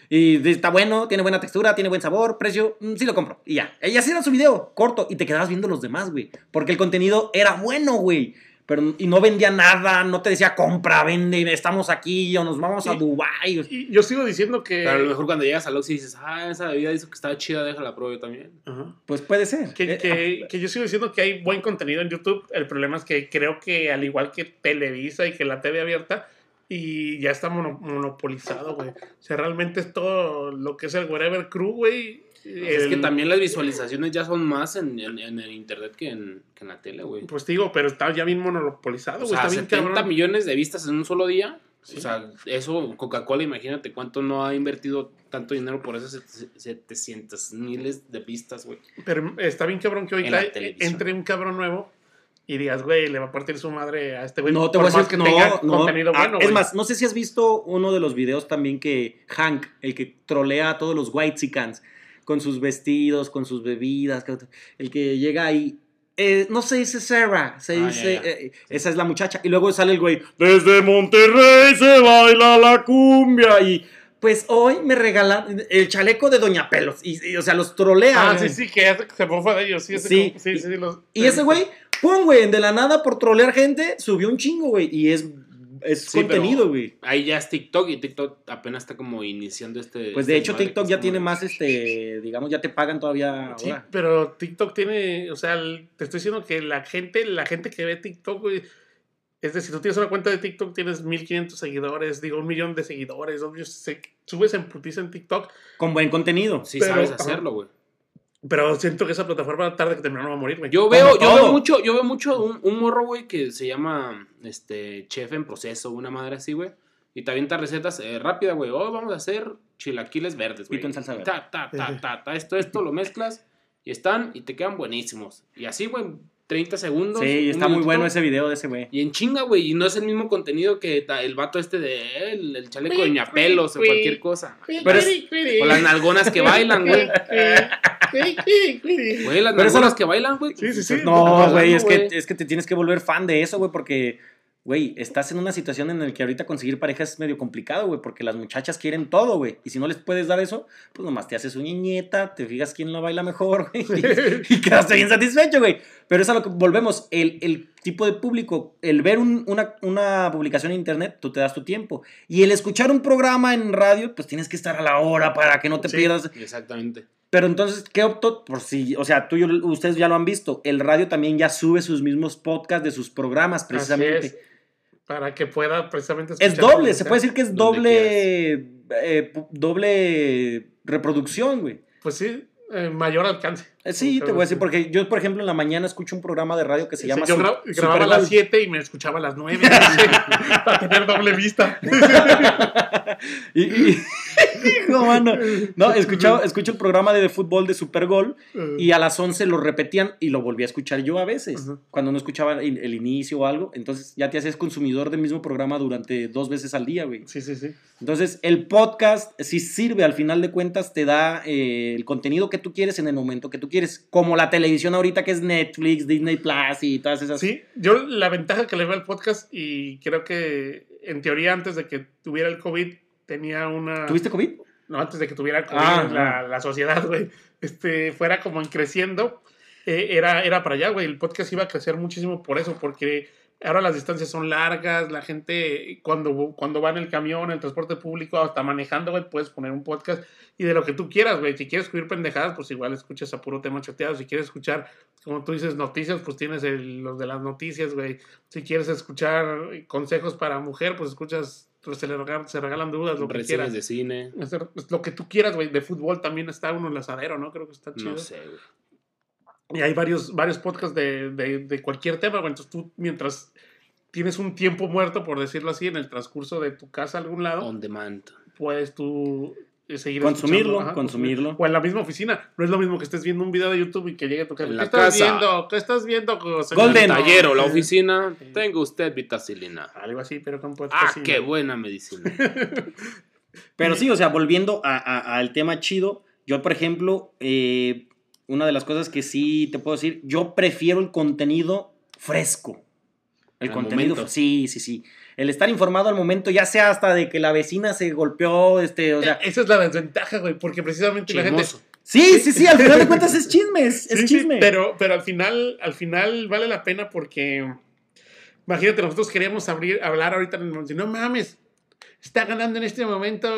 Y dice, está bueno, tiene buena textura, tiene buen sabor, precio, mm, sí lo compro. Y ya. Y así era su video, corto. Y te quedabas viendo los demás, güey. Porque el contenido era bueno, güey. Pero, y no vendía nada, no te decía compra, vende, estamos aquí o nos vamos a Y- Dubái. Y yo sigo diciendo que. Pero a lo mejor cuando llegas al Oxxo y dices, ah, esa bebida dice que estaba chida, déjala pruebo yo también. Ajá. Pues puede ser. Que, Eh, que- que yo sigo diciendo que hay buen contenido en YouTube. El problema es que creo que al igual que Televisa y que la TV abierta, y ya está mono- monopolizado, güey. O sea, realmente es todo lo que es el Wherever Crew, güey. Es El- que también las visualizaciones ya son más en, en- en el internet que en, que en la tele, güey. Pues digo, pero está ya bien monopolizado, O güey. sea, está bien 70 cabrón. millones de vistas en un solo día. Sí. O sea, eso, Coca-Cola, imagínate cuánto no ha invertido tanto dinero por esas 700 miles de vistas, güey. Pero está bien cabrón que En ahorita la televisión. entre un cabrón nuevo y digas, güey, le va a partir su madre a este güey. No, te voy a decir que que no, tenga no. contenido Ah, bueno, es más, no sé si has visto uno de los videos también que Hank, el que trolea a todos los Whitexicans con sus vestidos, con sus bebidas, el que llega ahí. eh, no se dice Sarah, se Ah, dice. eh, esa es la muchacha. Y luego sale el güey. Desde Monterrey se baila la cumbia. Y pues hoy me regalan el chaleco de Doña Pelos. Y, y, o sea, los trolea. Ah, sí, sí, que se mofa de ellos. Sí, ese Sí. sí, sí, los- Y ese güey, pum, güey, de la nada por trolear gente, subió un chingo, güey. Y es, es Sí, contenido, güey. Ahí ya es TikTok y TikTok apenas está como iniciando este. Pues de este hecho TikTok ya tiene más, este, digamos, ya te pagan todavía Sí, ahora. pero TikTok tiene, o sea, el- te estoy diciendo que la gente, la gente que ve TikTok, güey, es decir, tú tienes una cuenta de TikTok, tienes 1500 seguidores, digo, un millón de seguidores, obvio, se- subes en putiza en TikTok, Con buen contenido. Sí, pero- sabes hacerlo, güey. Pero siento que esa plataforma tarde que temprano va a morir, güey. Yo veo, yo todo. veo mucho, yo veo mucho un, un morro, güey, que se llama este chef en proceso, una madre así, güey. Y te avienta recetas eh, rápidas, güey. Oh, vamos a hacer chilaquiles verdes, güey. Pito en salsa verde. Ta, ta, ta, ta, ta. Esto, esto, lo mezclas y están y te quedan buenísimos. Y así, güey, 30 segundos. Sí, está muy bueno ese video de ese güey. Y en chinga, güey. Y no es el mismo contenido que el vato este de eh, el, chaleco de ñapelos o cualquier cosa. Pero es- O las nalgonas que bailan, güey. Güey, las nalgonas no- que bailan, güey. Sí, sí, sí. No, güey, es, que, es que te tienes que volver fan de eso, güey, porque, güey, estás en una situación en la que ahorita conseguir pareja es medio complicado, güey, porque las muchachas quieren todo, güey. Y si no les puedes dar eso, pues nomás te haces una niñeta, te fijas quién lo baila mejor, güey, y, y quedaste bien satisfecho, güey. Pero es a lo que volvemos, el, el tipo de público, el ver un- una, una publicación en internet, tú te das tu tiempo. Y el escuchar un programa en radio, pues tienes que estar a la hora para que no te Sí. pierdas. Exactamente. Pero entonces, ¿qué optó? Por si, o sea, tú y yo- ustedes ya lo han visto. El radio también ya sube sus mismos podcasts de sus programas, precisamente. Así es. Para que pueda precisamente Es escuchar doble, donde se puede decir que es doble, eh, doble reproducción, güey. Pues sí, eh, mayor alcance. Eh, Sí, te voy a decir, porque yo, por ejemplo, en la mañana escucho un programa de radio que se Sí, llama yo grababa a las 7 y me escuchaba a las 9 para tener doble vista. Y, y- hijo, mano. No, escuchaba, escucho el programa de, de fútbol de Supergol y a las 11 lo repetían y lo volví a escuchar yo a veces, Ujú. cuando no escuchaba el, el inicio o algo. Entonces ya te haces consumidor del mismo programa durante dos veces al día, güey. Sí, sí, sí. Entonces el podcast sí sirve, al final de cuentas te da eh, el contenido que tú quieres en el momento que tú quieres, como la televisión ahorita que es Netflix, Disney Plus y todas esas. Sí, yo la ventaja que le veo al podcast y creo que en teoría antes de que tuviera el COVID tenía una... ¿Tuviste COVID? No, antes de que tuviera COVID Ah, la, la sociedad, güey, este, fuera como en creciendo, eh, era, era para allá, güey. El podcast iba a crecer muchísimo por eso, porque ahora las distancias son largas, la gente cuando, cuando va en el camión, en el transporte público, hasta manejando, güey, puedes poner un podcast y de lo que tú quieras, güey. Si quieres escribir pendejadas, pues igual escuchas a puro tema choteado. Si quieres escuchar, como tú dices, noticias, pues tienes el- los de las noticias, güey. Si quieres escuchar consejos para mujer, pues escuchas, se, le regalan, se regalan dudas, lo que quieras. De cine. Lo que tú quieras, güey. De fútbol también está uno en Lazadero, ¿no? Creo que está chido. No sé, güey. Y hay varios, varios podcasts de, de, de cualquier tema, güey. Entonces tú, mientras tienes un tiempo muerto, por decirlo así, en el transcurso de tu casa a algún lado, On demand. puedes tú seguir Consumirlo, consumirlo. O en la misma oficina. No es lo mismo que estés viendo un video de YouTube y que llegue tu jefe. En ¿Qué estás casa. viendo? ¿Qué estás viendo? señor?" Golden. Taller o la Sí. oficina. Tengo usted vitacilina. Algo así, pero con. Ah, sí, qué buena medicina. Pero sí, o sea, volviendo a- a- al tema chido, yo, por ejemplo, eh, una de las cosas que sí te puedo decir, yo prefiero el contenido fresco. El Al contenido, momento. sí, sí, sí. El estar informado al momento, ya sea hasta de que la vecina se golpeó, este, o sea, Esa es la desventaja, güey, porque precisamente la gente... Sí, sí, sí, al final de cuentas es chisme, es, es Sí, sí, chisme. pero, pero al final, al final vale la pena porque imagínate, nosotros queríamos abrir, hablar ahorita en el momento, no mames, está ganando en este momento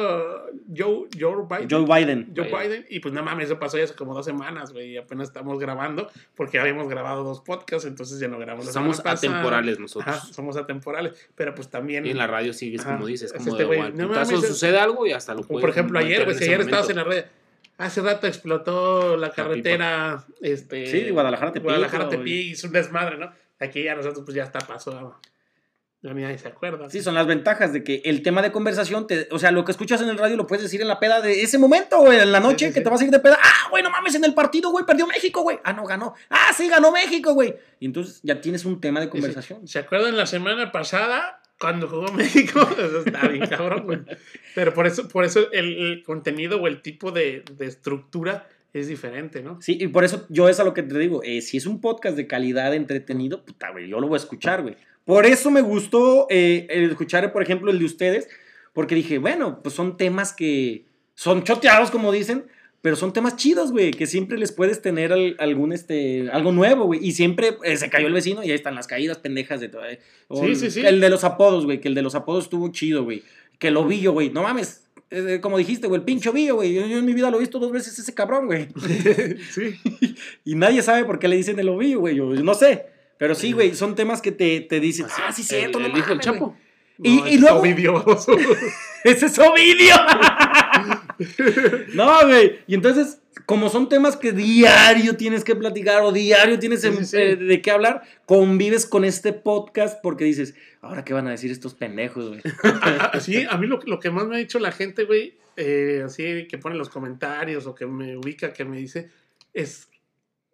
Joe, Joe Biden. Joe Biden. Joe Biden. Biden, y pues no mames, eso pasó ya hace como dos semanas, güey, y apenas estamos grabando, porque habíamos grabado dos podcasts, entonces ya no grabamos la Somos pasada. atemporales nosotros. Ajá, somos atemporales, pero pues también... Y en la radio sigues como dices, Es como este de igual. no mames, es- sucede algo y hasta lo puedes por ejemplo ayer, güey, si ayer estabas en la red. Hace rato explotó la carretera, este... Sí, de Guadalajara a Tepic, Guadalajara a güey. Tepic, hizo un desmadre, ¿no? Aquí ya nosotros pues ya está pasó. Ni nadie se acuerda. Sí, son las ventajas de que el tema de conversación, te, o sea, lo que escuchas en el radio lo puedes decir en la peda de ese momento, güey, en la noche sí, que sí. te vas a ir de peda. Ah, güey, no mames, en el partido, güey, perdió México, güey. Ah, no, ganó. Ah, sí, ganó México, güey. Y entonces ya tienes un tema de conversación. ¿Se acuerdan la semana pasada cuando jugó México? Eso está bien cabrón, güey. Pero por eso, por eso el, el contenido o el tipo de, de estructura es diferente, ¿no? Sí, y por eso yo es a lo que te digo, eh, si es un podcast de calidad, entretenido, puta, güey, yo lo voy a escuchar, güey. Por eso me gustó eh, el escuchar, por ejemplo, el de ustedes, porque dije, bueno, pues son temas que son choteados, como dicen, pero son temas chidos, güey, que siempre les puedes tener al- algún, este, algo nuevo, güey. Y siempre eh, se cayó el vecino y ahí están las caídas pendejas de todo. eh. O Sí, el- sí, sí. El de los apodos, güey, que el de los apodos estuvo chido, güey. Que lo vi yo, güey, no mames. eh, como dijiste, güey, el pincho billo, güey. Yo, yo en mi vida lo he visto dos veces ese cabrón, güey. sí. Y nadie sabe por qué le dicen el ovillo, güey. Yo no sé. Pero sí, güey, son temas que te, te dicen, ah, sí, cierto, el, no el hijo del mames, Chapo. Y- No, y es luego- Ovidio. ¡Ese es Ovidio! no, güey. Y entonces, como son temas que diario tienes que platicar o diario tienes Sí, em- sí, sí. eh, de qué hablar, convives con este podcast porque dices, ahora qué van a decir estos pendejos, güey. Sí, a mí lo, lo que más me ha dicho la gente, güey, eh, así que pone los comentarios o que me ubica, que me dice, es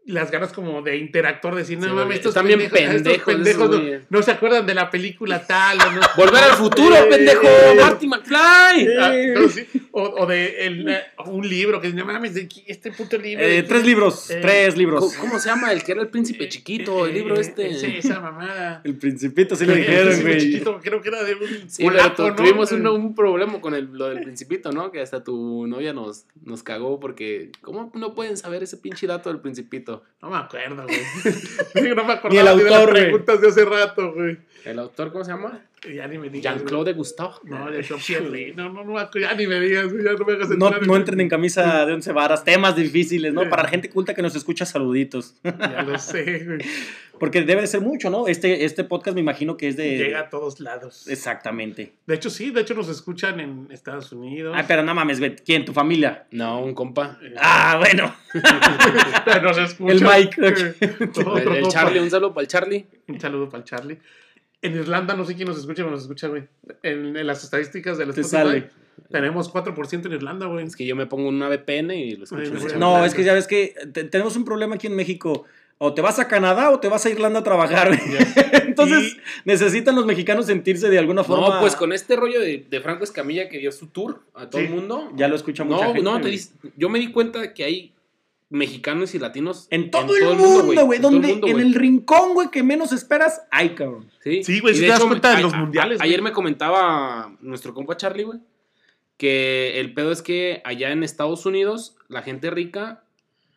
las ganas como de interactuar, decir, no Sí, mames, estos bien pendejos, estos pendejos pendejos no, se acuerdan de la película tal. O no, Volver al futuro, Eh, pendejo. eh, Marty McFly. Ah, no, sí, o, o de el, eh, un libro que no mames, de aquí, este puto libro. Eh, de- tres libros, Eh, tres libros. ¿Cómo, cómo se llama? El que era el príncipe chiquito, el libro Eh, este. Sí, esa mamada. El principito, sí le El dijeron, príncipe güey. chiquito, creo que era de un Sí, tuvimos un, un problema con el, lo del principito, ¿no? Que hasta tu novia nos, nos cagó porque ¿cómo no pueden saber ese pinche dato del principito? No me acuerdo, güey. No me acordaba Ni el ni de las preguntas de hace rato, güey. ¿El autor cómo se llama? Ya ni me digas. Jean-Claude Gustavo. güey. No, Jean-Claude No, no, no, acuerdo, ya ni me digas, güey, ya no me hagas No, entrar no entren en camisa de once varas, temas difíciles, ¿no? Para gente culta que nos escucha, saluditos. Ya lo sé, güey. Porque debe de ser mucho, ¿no? Este, este podcast me imagino que es de... Llega a todos lados. Exactamente. De hecho, sí, de hecho nos escuchan en Estados Unidos. Ay, pero no mames, güey. ¿Quién? ¿Tu familia? No, un compa. Eh, Ah, bueno. nos escuchan. El Mike. Eh, otro El. Charlie, un saludo para el Charlie. Un saludo para el Charlie. En Irlanda, no sé quién nos escucha, pero nos escucha, güey. En, en las estadísticas de la Te sale. tenemos 4% en Irlanda, güey. Es que yo me pongo una VPN y lo escucho. Ay, en. No, es que ya ves que te- tenemos un problema aquí en México. O te vas a Canadá o te vas a Irlanda a trabajar. Entonces, Y- necesitan los mexicanos sentirse de alguna forma... No, pues con este rollo de, de Franco Escamilla que dio su tour a todo Sí. el mundo. Ya lo escucha mucha No, gente. no, te yo me di cuenta que hay mexicanos y latinos En todo, el mundo, güey. El Donde mundo, en el rincón, güey, que menos esperas, ay, cabrón. Sí, Sí, güey, Y si de te das cuenta de los a- mundiales, a- Ayer me comentaba nuestro compa Charlie, güey, que el pedo es que allá en Estados Unidos, la gente rica,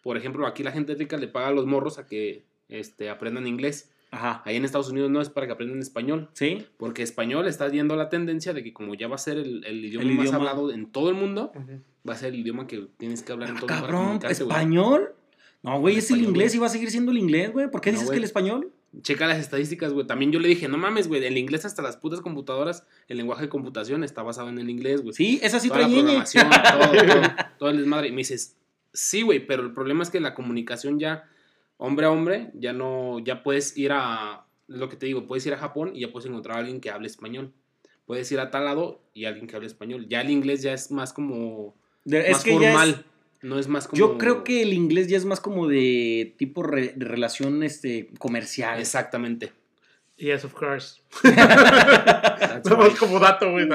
por ejemplo, aquí la gente rica le paga a los morros a que este, aprendan inglés. Ajá. Allá en Estados Unidos no es para que aprendan español. ¿Sí? Porque español está yendo la tendencia de que como ya va a ser el, el idioma El más idioma. hablado en todo el mundo, Ujú. Va a ser el idioma que tienes que hablar en Ah, todo para cabrón, güey. ¿español? No, güey, es el inglés y va a seguir siendo el inglés, güey. ¿Por qué No, dices que el español? Checa las estadísticas, güey. También yo le dije, no mames, güey, el inglés hasta las putas computadoras, el lenguaje de computación está basado en el inglés, güey. Sí, esa sí Toda la trae ñeñe. programación, todo, todo, todo el desmadre. Y me dices, sí, güey, pero el problema es que la comunicación ya, hombre a hombre, ya no, ya puedes ir a, lo que te digo, puedes ir a Japón y ya puedes encontrar a alguien que hable español. Puedes ir a tal lado y alguien que hable español. Ya el inglés ya es más como, De- es más que ya formal. es- No es más como... Yo creo que el inglés ya es más como de tipo re- de relación este, comercial. Exactamente. Yes, of course. Somos como dato, güey.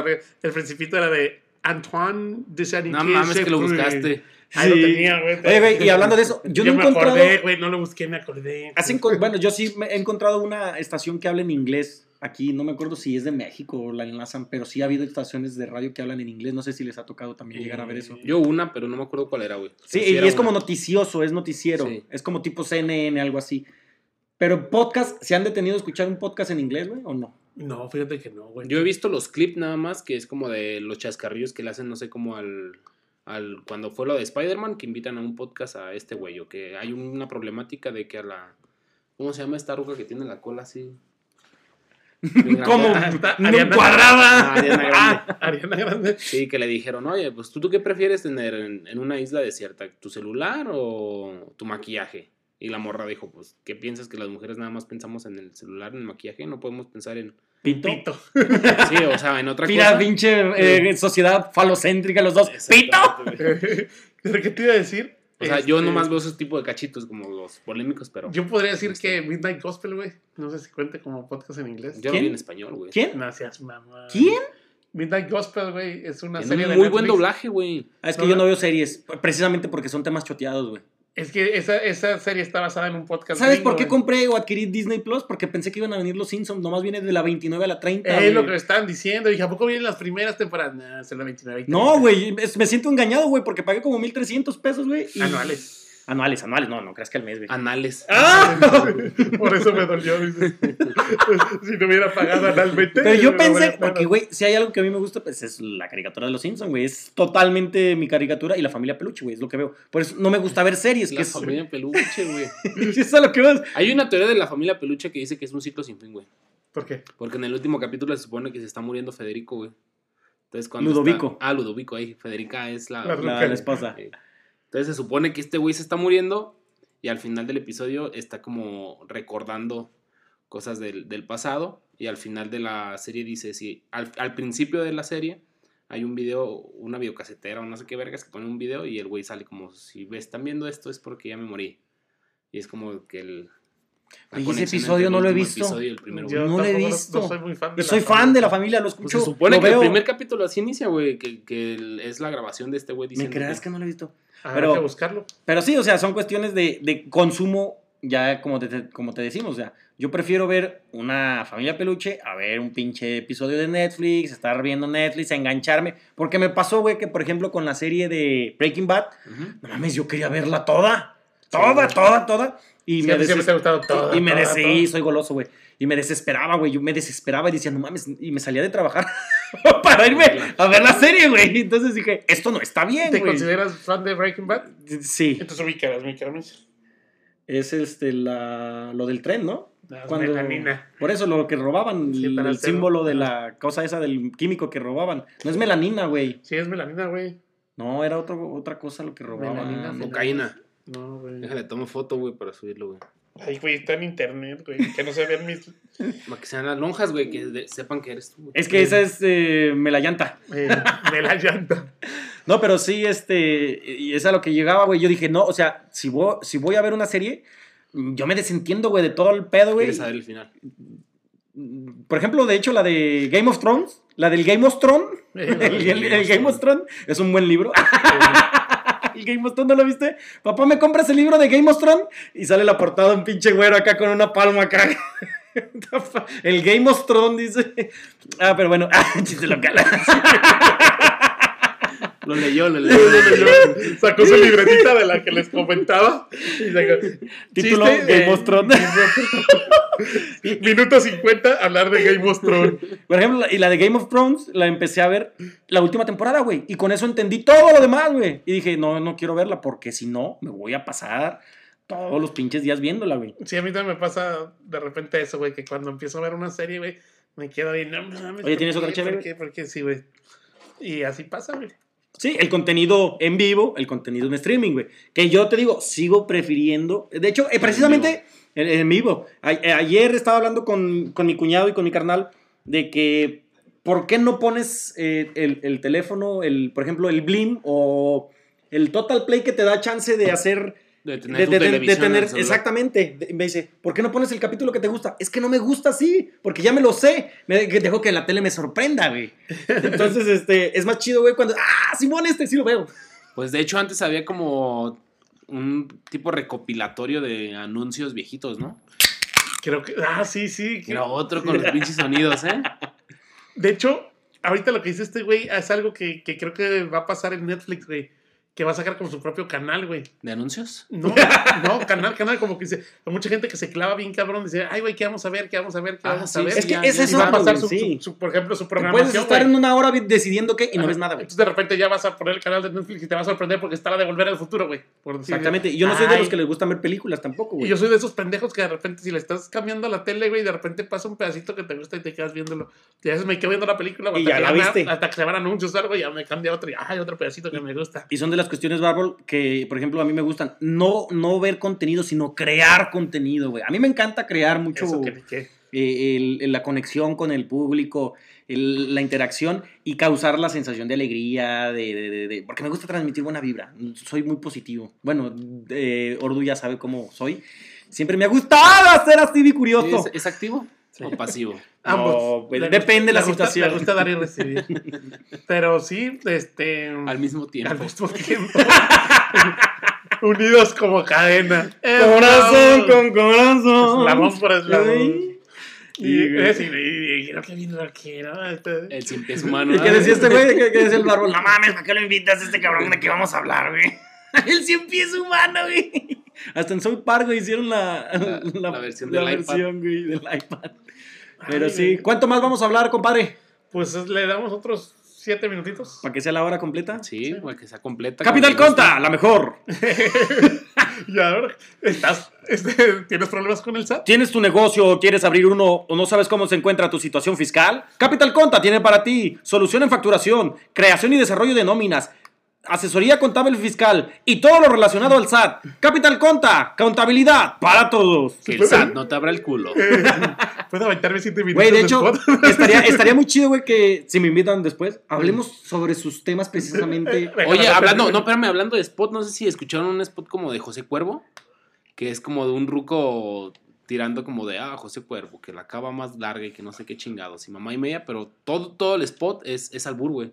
El principito era de Antoine de saint No mames que lo buscaste. Ahí lo Sí. tenía, güey. Oye, güey, y hablando de eso, yo no he me encontrado- acordé, güey. No lo busqué, me acordé. Bueno, yo sí me he encontrado una estación que habla en inglés aquí. No me acuerdo si es de México o la enlazan, pero sí ha habido estaciones de radio que hablan en inglés. No sé si les ha tocado también llegar a ver eso. Yo una, pero no me acuerdo cuál era, güey. Sí, y es como noticioso, es noticiero. Sí. Es como tipo CNN, algo así. Pero podcast, ¿se han detenido a escuchar un podcast en inglés, güey? ¿O no? No, fíjate que no, güey. Yo he visto los clips nada más, que es como de los chascarrillos que le hacen, no sé, como al. al cuando fue lo de Spider-Man, que invitan a un podcast a este güey, o que hay una problemática de que a la. ¿Cómo se llama esta ruca que tiene la cola así? ¿Cómo? grande? Ah, está ¡No Ariana- cuadrada! Ah, Ariana Grande. Ah, Ariana Grande. Sí, que le dijeron, oye, pues ¿tú, tú qué prefieres tener en, en una isla desierta? ¿Tu celular o tu maquillaje? Y la morra dijo, pues, ¿qué piensas que las mujeres nada más pensamos en el celular, en el maquillaje? No podemos pensar en... Pito. Pito. Sí, o sea, en otra Mira, cosa. pinche eh, sociedad falocéntrica los dos. ¡Pito! ¿Pero qué te iba a decir? O sea, yo Este, nomás veo esos tipos de cachitos como los polémicos, pero yo, Yo podría decir Este. que Midnight Gospel, güey. No sé si cuente como podcast en inglés. lo ¿Quién? vi en español, güey. ¿Quién? Seas mamá. ¿Quién? Midnight Gospel, güey, es una Tiene serie un de muy buen doblaje, güey. Ah, es que No, yo no. no veo series, precisamente porque son temas choteados, güey. Es que esa, esa serie está basada en un podcast. ¿Sabes gringo, por qué güey. compré o adquirí Disney Plus? Porque pensé que iban a venir los Simpsons. Nomás viene de la 29 a la 30. Es lo que me estaban diciendo. Dije, ¿a poco vienen las primeras temporadas? Nah, son las 29. No, güey, es- me siento engañado, güey, porque pagué como 1300 pesos, güey. y- Anuales. Anuales, anuales, no, no creas que al mes, güey. Anales. ¡Ah! Por eso me dolió. dice. si no hubiera pagado analmente. Pero yo pensé, porque, güey, si hay algo que a mí me gusta, pues es la caricatura de los Simpsons, güey. Es totalmente mi caricatura y la familia peluche, güey, es lo que veo. Por eso no me gusta ver series, La que es, familia peluche, güey. eso es a lo que vas. Hay una teoría de la familia peluche que dice que es un ciclo sin fin, güey. ¿Por qué? Porque en el último capítulo se supone que se está muriendo Federico, güey. Entonces, cuando Ludovico. está- Ah, Ludovico, ahí. Federica es la... La La, la esposa. Eh, Entonces se supone que este güey se está muriendo y al final del episodio está como recordando cosas del, pasado y al final de la serie dice, si al, al principio de la serie hay un video, una videocasetera o no sé qué vergas que pone un video y el güey sale como, si ves, están viendo esto es porque ya me morí. Y es como que el... la Oye, ese episodio no lo he visto. episodio y el primero, Yo güey. no lo he visto. soy muy fan de la soy fan familia. de la familia, lo Pues escucho. se supone lo que veo. el primer capítulo así inicia, güey, que, es la grabación de este güey ¿Me creerás que no lo he visto? Habrá Pero- que buscarlo. Pero sí, o sea, son cuestiones de, de consumo, ya como te, como te decimos, o sea, yo prefiero ver una familia peluche a ver un pinche episodio de Netflix, estar viendo Netflix, engancharme, porque me pasó, güey, que por ejemplo con la serie de Breaking Bad, no mames, yo quería verla toda, toda, toda, toda, y Sí, me ti siempre te ha gustado todo. y me des- sí, soy goloso, güey. Y me desesperaba, güey. Yo me desesperaba y decía, no mames. Y me salía de trabajar para irme a ver la serie, güey. Entonces dije, esto no está bien, ¿Te güey. consideras fan de Breaking Bad? Sí. Entonces ubícalas, ubícalas. Es este, la, lo del tren, ¿no? La Cuando- melanina. Por eso lo que robaban, Sí, el, símbolo de la cosa esa del químico que robaban. No es melanina, güey. Sí, es melanina, güey. No, era otro, otra cosa lo que robaban. Melanina, melanina. Cocaína. No, güey. Déjale, tomo foto, güey, para subirlo, güey. Ay, güey, está en internet, güey. Que no se vean mis. Para que sean las lonjas, güey, que de- sepan que eres tú. güey. Es que esa es eh, melallanta. Eh, de la llanta. No, pero sí, este, y es a lo que llegaba, güey. Yo dije, no, o sea, si voy, si voy a ver una serie, yo me desentiendo, güey, de todo el pedo, güey. Quieres saber el final. Por ejemplo, de hecho, la de Game of Thrones, la del Game of Thrones, el, el- el Game of Thrones es un buen libro. El Game of Thrones, ¿no lo viste? Papá, ¿me compras el libro de Game of Thrones? Y sale la portada un pinche güero acá con una palma acá. el Game of Thrones dice. Ah, pero bueno, ah, chiste local. Lo leyó, lo leyó. Sacó su libretita de la que les comentaba. Y sacó, Título chiste, Game eh, of Thrones. Minuto 50, hablar de Game of Thrones. Por ejemplo, y la de Game of Thrones la empecé a ver la última temporada, güey. Y con eso entendí todo lo demás, güey. Y dije, no, no quiero verla porque si no, me voy a pasar todos los pinches días viéndola, güey. Sí, a mí también me pasa de repente eso, güey, que cuando empiezo a ver una serie, güey, me quedo bien. No, mames, Oye, ¿por ¿tienes otra chévere, ¿Por qué? ¿Por qué? Sí, güey. Y así pasa, güey. Sí, el contenido en vivo, el contenido en streaming, güey. Que yo te digo, sigo prefiriendo. De hecho, eh, precisamente en, en vivo. A- eh, ayer estaba hablando con, con mi cuñado y con mi carnal de que, ¿por qué no pones eh, el, el teléfono, el, por ejemplo, el Blim o el Total Play que te da chance de hacer De de, tener tu de- de- de televisión tener, celular. exactamente. De- me dice, ¿por qué no pones el capítulo que te gusta? Es que no me gusta así, porque ya me lo sé. Me dejo que la tele me sorprenda, güey. Entonces, este, es más chido, güey, cuando, ah, Simón, este sí lo veo. Pues de hecho antes había como un tipo recopilatorio de anuncios viejitos, ¿no? Creo que. Ah, sí, sí. Era otro con los pinches sonidos, ¿eh? De hecho, ahorita lo que dice este güey es algo que, que creo que va a pasar en Netflix, güey. Que va a sacar como su propio canal, güey. ¿De anuncios? No, no, canal, canal, como que dice, hay mucha gente que se clava bien cabrón, dice, ay, güey, ¿qué vamos a ver? ¿Qué vamos a ver? ¿Qué Ah, vamos sí, a ver? Es que ya, es y va a pasar, güey, su, sí. su- su- por ejemplo, su programación. puedes estar güey. en una hora decidiendo qué y no Ajá. ves nada, güey. Entonces de repente ya vas a poner el canal de Netflix y te va a sorprender porque está la de Volver al Futuro, güey. Exactamente. Y yo no soy de los que les gustan ver películas tampoco, Y güey. yo soy de esos pendejos que de repente si le estás cambiando a la tele, güey, de repente pasa un pedacito que te gusta y te quedas viéndolo. Y a veces me quedo viendo la película Y hasta, ya que la viste. hasta que se van anuncios o algo y ya me cambia otro y ay, otro pedacito que me gusta. Y son de las cuestiones, Bárbol, que, por ejemplo, a mí me gustan. No, no ver contenido, sino crear contenido, güey. A mí me encanta crear mucho Eso que eh, el- el- la conexión con el público, el- la interacción y causar la sensación de alegría, de, de- de- de- porque me gusta transmitir buena vibra. Soy muy positivo. Bueno, eh, Ordu ya sabe cómo soy. Siempre me ha gustado ser así de curioso. ¿Es, es activo o pasivo? Ambos. No, pues, depende de la situación. Le gusta dar y recibir. Pero sí, este. Al mismo tiempo. al mismo tiempo. Unidos como cadena. Corazón con corazón. Eslabón por eslabón. Y, Sí, y, creo que lo quiero. este. El cien pies humano. ¿Y qué decía este güey? ¿Qué, decía el Bárbol? No mames, ¿para qué lo invitas a este cabrón de qué vamos a hablar, güey? El cien pies humano, güey. Hasta en Soy Pargo hicieron la, La- la versión la del iPad. versión, güey, del iPad. Pero Ay, sí. ¿cuánto más vamos a hablar, compadre? Pues le damos otros siete minutitos. Para que sea la hora completa. Sí, para que sea completa. Capital. Conta, la mejor. Y ahora, ¿estás, este, ¿tienes problemas con el SAT? ¿Tienes tu negocio o quieres abrir uno o no sabes cómo se encuentra tu situación fiscal? Capital Conta tiene para ti solución en facturación, creación y desarrollo de nóminas, asesoría contable fiscal y todo lo relacionado al SAT. Capital Conta, contabilidad para todos. Que el SAT no te abra el culo. Puedo aventarme siete minutos Güey, de hecho, estaría, estaría muy chido, güey, que si me invitan después, hablemos sobre sus temas precisamente. Oye, hablando, no, espérame, hablando de spot, no sé si escucharon un spot como de José Cuervo, que es como de un ruco tirando como de, ah, José Cuervo, que la cava más larga y que no sé qué chingados, y mamá y media, pero todo, todo el spot es, es albur, güey.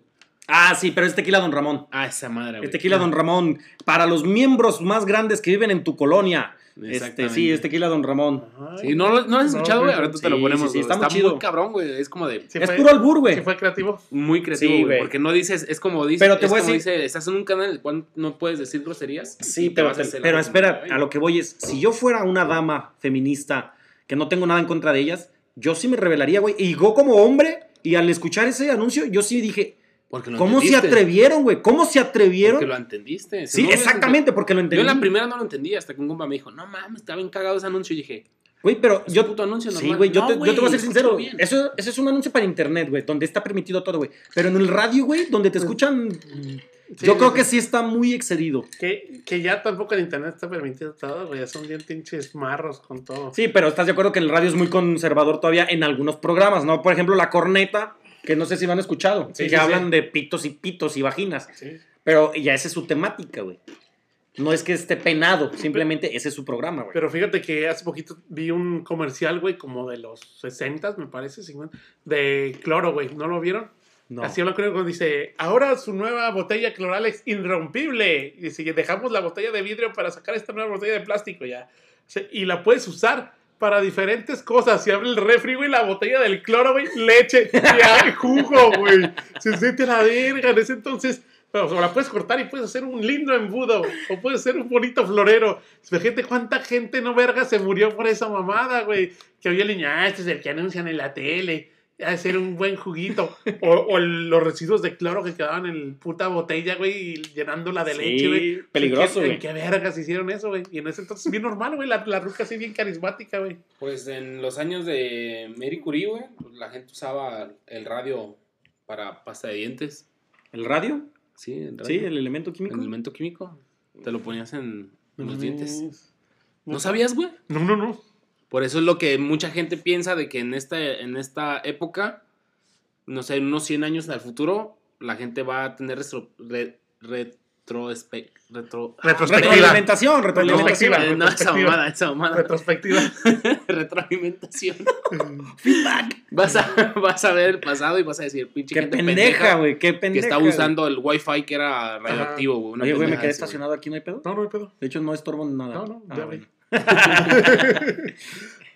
Ah, sí, pero es tequila Don Ramón. Ah, esa madre, güey. Es tequila Don Ramón. Para los miembros más grandes que viven en tu colonia. Este, sí, es tequila Don Ramón. Sí, ¿no, no lo has No, escuchado, güey? güey, Ahorita te lo ponemos. sí, está muy chido. muy cabrón, güey. Es como de Sí es fue- puro albur, güey. Sí fue creativo. muy creativo, güey. Porque no dices, es como dice, Pero te voy a como decir- dice, estás en un canal en el cual no puedes decir groserías. Sí, te pero, vas a hacer pero espera, a lo que voy es, si yo fuera una dama feminista, que no tengo nada en contra de ellas, yo sí me revelaría, güey. Y yo como hombre, y al escuchar ese anuncio, yo sí dije, Porque lo ¿cómo se entendiste. atrevieron, güey? ¿Cómo se atrevieron? Porque lo entendiste. Si Sí, no exactamente, porque lo ente- entendí. Yo en la primera no lo entendía hasta que un compa me dijo, no mames, está bien cagado ese anuncio. Y dije, Güey, pero es yo... un puto anuncio Sí, güey, yo, No, te, yo te voy a ser sincero. Eso, eso es un anuncio para internet, güey, donde está permitido todo, güey. Pero en el radio, güey, donde te escuchan, Sí, yo creo sí. que sí está muy excedido. Que, que ya tampoco el internet está permitido todo, güey. Ya son bien pinches marros con todo. Sí, pero estás de acuerdo que el radio es muy conservador todavía en algunos programas, ¿no? Por ejemplo, La Corneta, que no sé si lo han escuchado, Sí, que sí, hablan sí. de pitos y pitos y vaginas. Pero ya esa es su temática, güey. No es que esté penado, simplemente ese es su programa, güey. Pero fíjate que hace poquito vi un comercial, güey, como de los 60, me parece, 50, de cloro, güey. ¿No lo vieron? No. Así habla creo cuando dice, ahora su nueva botella Cloralex irrompible. Y dice, dejamos la botella de vidrio para sacar esta nueva botella de plástico ya. Y la puedes usar para diferentes cosas. Si abre el refri, güey, la botella del cloro, güey, leche y hay jugo, güey. Se siente la verga. En ese entonces, pero, o la puedes cortar y puedes hacer un lindo embudo. O puedes hacer un bonito florero. Fíjate cuánta gente no verga se murió por esa mamada, güey. Que había niña, ah, este es el que anuncian en la tele. Ha de ser un buen juguito. O, o el- los residuos de cloro que quedaban en el puta botella, güey, y llenándola de Sí, leche, güey. peligroso, ¿En güey. qué vergas hicieron eso, güey? Y en ese entonces, bien normal, güey. La, la ruca así bien carismática, güey. Pues en los años de Mary Curie, güey, pues, la gente usaba el radio para pasta de dientes. ¿El radio? Sí, el radio. Sí, el elemento químico. El elemento químico. Te lo ponías en, en los dientes. No ¿No sabías, güey? No, no, no. Por eso es lo que mucha gente piensa de que en esta, en esta época, no sé, en unos 100 años al futuro, la gente va a tener retro, re- retroespe- retro, Retrospectiva. Retroalimentación. Retrospectiva. no, esa mamada, esa mamada. Retrospectiva. Retroalimentación. Feedback. Vas a, vas a ver el pasado y vas a decir, pinche Qué gente pendeja, güey, qué que pendeja. está güey. usando el wifi que era radioactivo, güey. Oye, güey, me quedé así, estacionado aquí, ¿no hay pedo? No, no hay pedo. De hecho, no estorbo nada. No, no, Ah, ya bueno.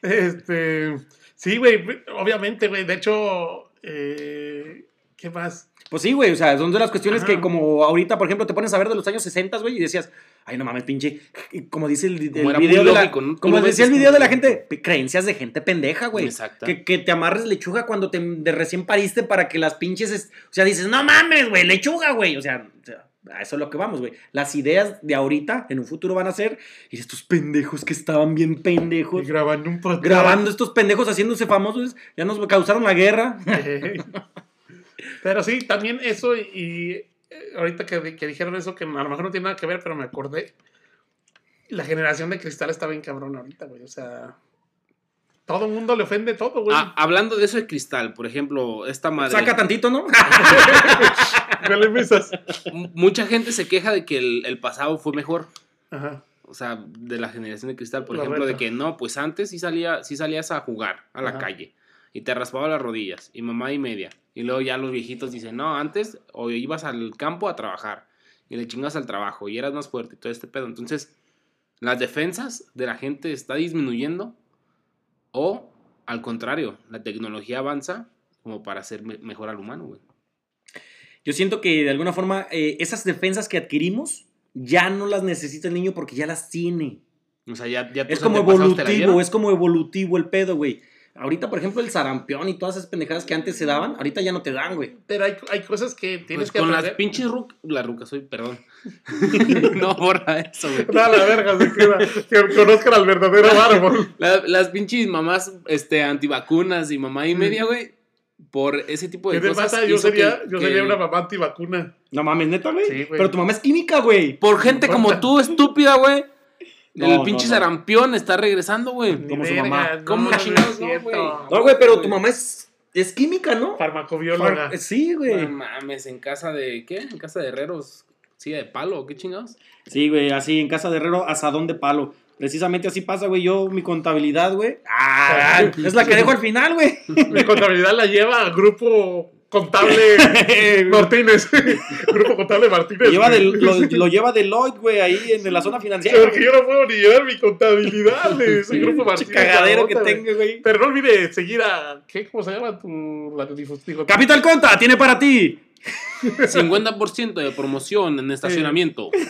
Este. Sí, güey. Obviamente, güey. De hecho, eh, ¿qué más? Pues sí, güey, o sea, son de las cuestiones Ajá. que como ahorita, por ejemplo, te pones a ver de los años 60, güey, y decías, ay, no mames, pinche, y como dice el, video de la, lógico, ¿no? Tú como decía el como- video de la gente, creencias de gente pendeja, güey. Exacto. Que, que te amarres lechuga cuando te de recién pariste para que las pinches, es- o sea, dices, no mames, güey, lechuga, güey, o sea, o sea, a eso es lo que vamos, güey. Las ideas de ahorita, en un futuro van a ser, y estos pendejos que estaban bien Y pendejos, grabando un podcast. grabando estos pendejos haciéndose famosos, ya nos causaron la guerra. Eh, Pero sí, también eso y, y, eh, ahorita que, que dijeron eso, que a lo mejor no tiene nada que ver, pero me acordé. La generación de cristal está bien cabrón ahorita, güey. O sea, todo el mundo le ofende todo, güey. Ah, hablando de eso de cristal, por ejemplo, esta madre. Saca tantito, ¿no? No le Mucha gente se queja de que el, el pasado fue mejor. Ajá. O sea, de la generación de cristal, por ejemplo, de que no, pues antes sí, salía, sí salías a jugar a la Ajá. calle y te raspaba las rodillas y mamá y media. Y luego ya los viejitos dicen, no, antes o ibas al campo a trabajar y le chingas al trabajo y eras más fuerte y todo este pedo. Entonces, las defensas de la gente está disminuyendo o al contrario, la tecnología avanza como para hacer me- mejor al humano, güey. Yo siento que de alguna forma eh, esas defensas que adquirimos ya no las necesita el niño porque ya las tiene. O sea, ya, ya Es como evolutivo, es como evolutivo el pedo, güey. Ahorita, por ejemplo, el sarampión y todas esas pendejadas que antes se daban, ahorita ya no te dan, güey. Pero hay, hay cosas que tienes Pues que con las pinches rucas, la ruca soy, perdón. no borra eso, güey. No, a la verga, se queda. Que conozcan al verdadero árbol. La- las pinches mamás este, antivacunas y mamá y media, güey. Por ese tipo de ¿Qué te cosas. pasa? Yo sería, que- yo que- sería una mamá antivacuna. No mames, neta, güey. Sí, güey. Pero tu mamá es química, güey. Por gente como tú, estúpida, güey. No, el no, pinche no. sarampión está regresando, güey. Como su mamá. no, ¿Cómo no, chingados no, güey? No, güey, pero tu mamá es, es química, ¿no? Farmacobióloga. Far- Sí, No güey. mames, en casa de. ¿Qué? En casa de herreros. Sí, de palo, ¿qué chingados? Sí, güey, así en casa de herrero, asadón de palo. Precisamente así pasa, güey. Yo, mi contabilidad, güey. Ah, es la que dejo al final, güey. Mi contabilidad la lleva a Grupo Contable Martínez. Grupo Contable Martínez. Lo lleva, del, lo, lo lleva Deloitte, güey, ahí en la zona financiera. Porque yo no puedo ni llevar mi contabilidad. Ese Grupo Martínez. cagadero la que güey. tenga, güey. Pero no olvide seguir a. ¿Qué? ¿Cómo se llama tu radiodifusivo? Capital Conta, tiene para ti. 50% de promoción en estacionamiento.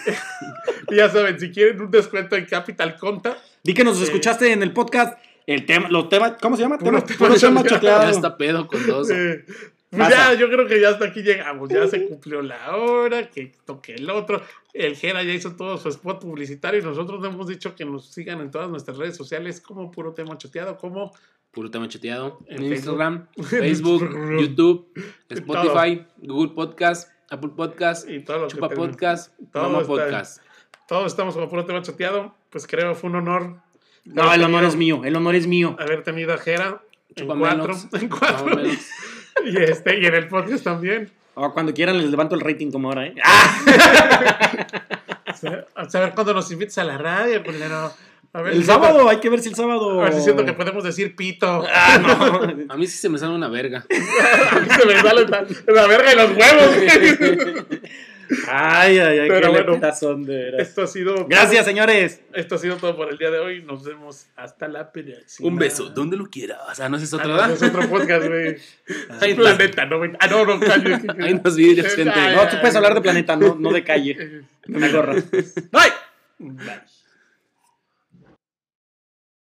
Ya saben, si quieren un descuento en Capital Conta, Di que nos Sí. escuchaste en el podcast. El tema, los temas, ¿cómo se llama? Puro Tema, tema. Ya está pedo con dos. eh, pues ya, yo creo que ya hasta aquí llegamos. Ya se cumplió la hora, que toque el otro. El Jera ya hizo todo su spot publicitario y nosotros hemos dicho que nos sigan en todas nuestras redes sociales como puro tema choteado, como Puro tema chateado. En Instagram, Facebook. YouTube, Spotify, Google Podcast, Apple Podcast, y todo lo Chupa. Podcast, Mama Podcast. Todos estamos como puro tema choteado. Pues creo que fue un honor No, el honor es mío. El honor es mío. haber tenido a Jera en cuatro. En cuatro. Y, este, y en el podcast también. Cuando quieran les levanto el rating como ahora, ¿eh? A saber cuándo nos invites a la radio, culero. A ver El si sábado, hay que ver si el sábado. A ver si siento que podemos decir pito. Ah, no. A mí sí se me sale una verga. A mí se me sale la, la verga y los huevos. Ay, ay, ay, Pero qué bueno. de veras. Esto ha sido. Gracias, señores. Esto ha sido todo por el día de hoy. Nos vemos hasta la próxima. Un beso, donde lo quieras. Ah, no, ese es Ah, otro, no, ¿verdad? es otro podcast, güey. Ay, no. Planeta 90. Ah, no, no, calle. Hay unos vidrios, gente. Ay, No, tú puedes hablar de planeta, no, no de calle. No me gorra. Bye. Bye.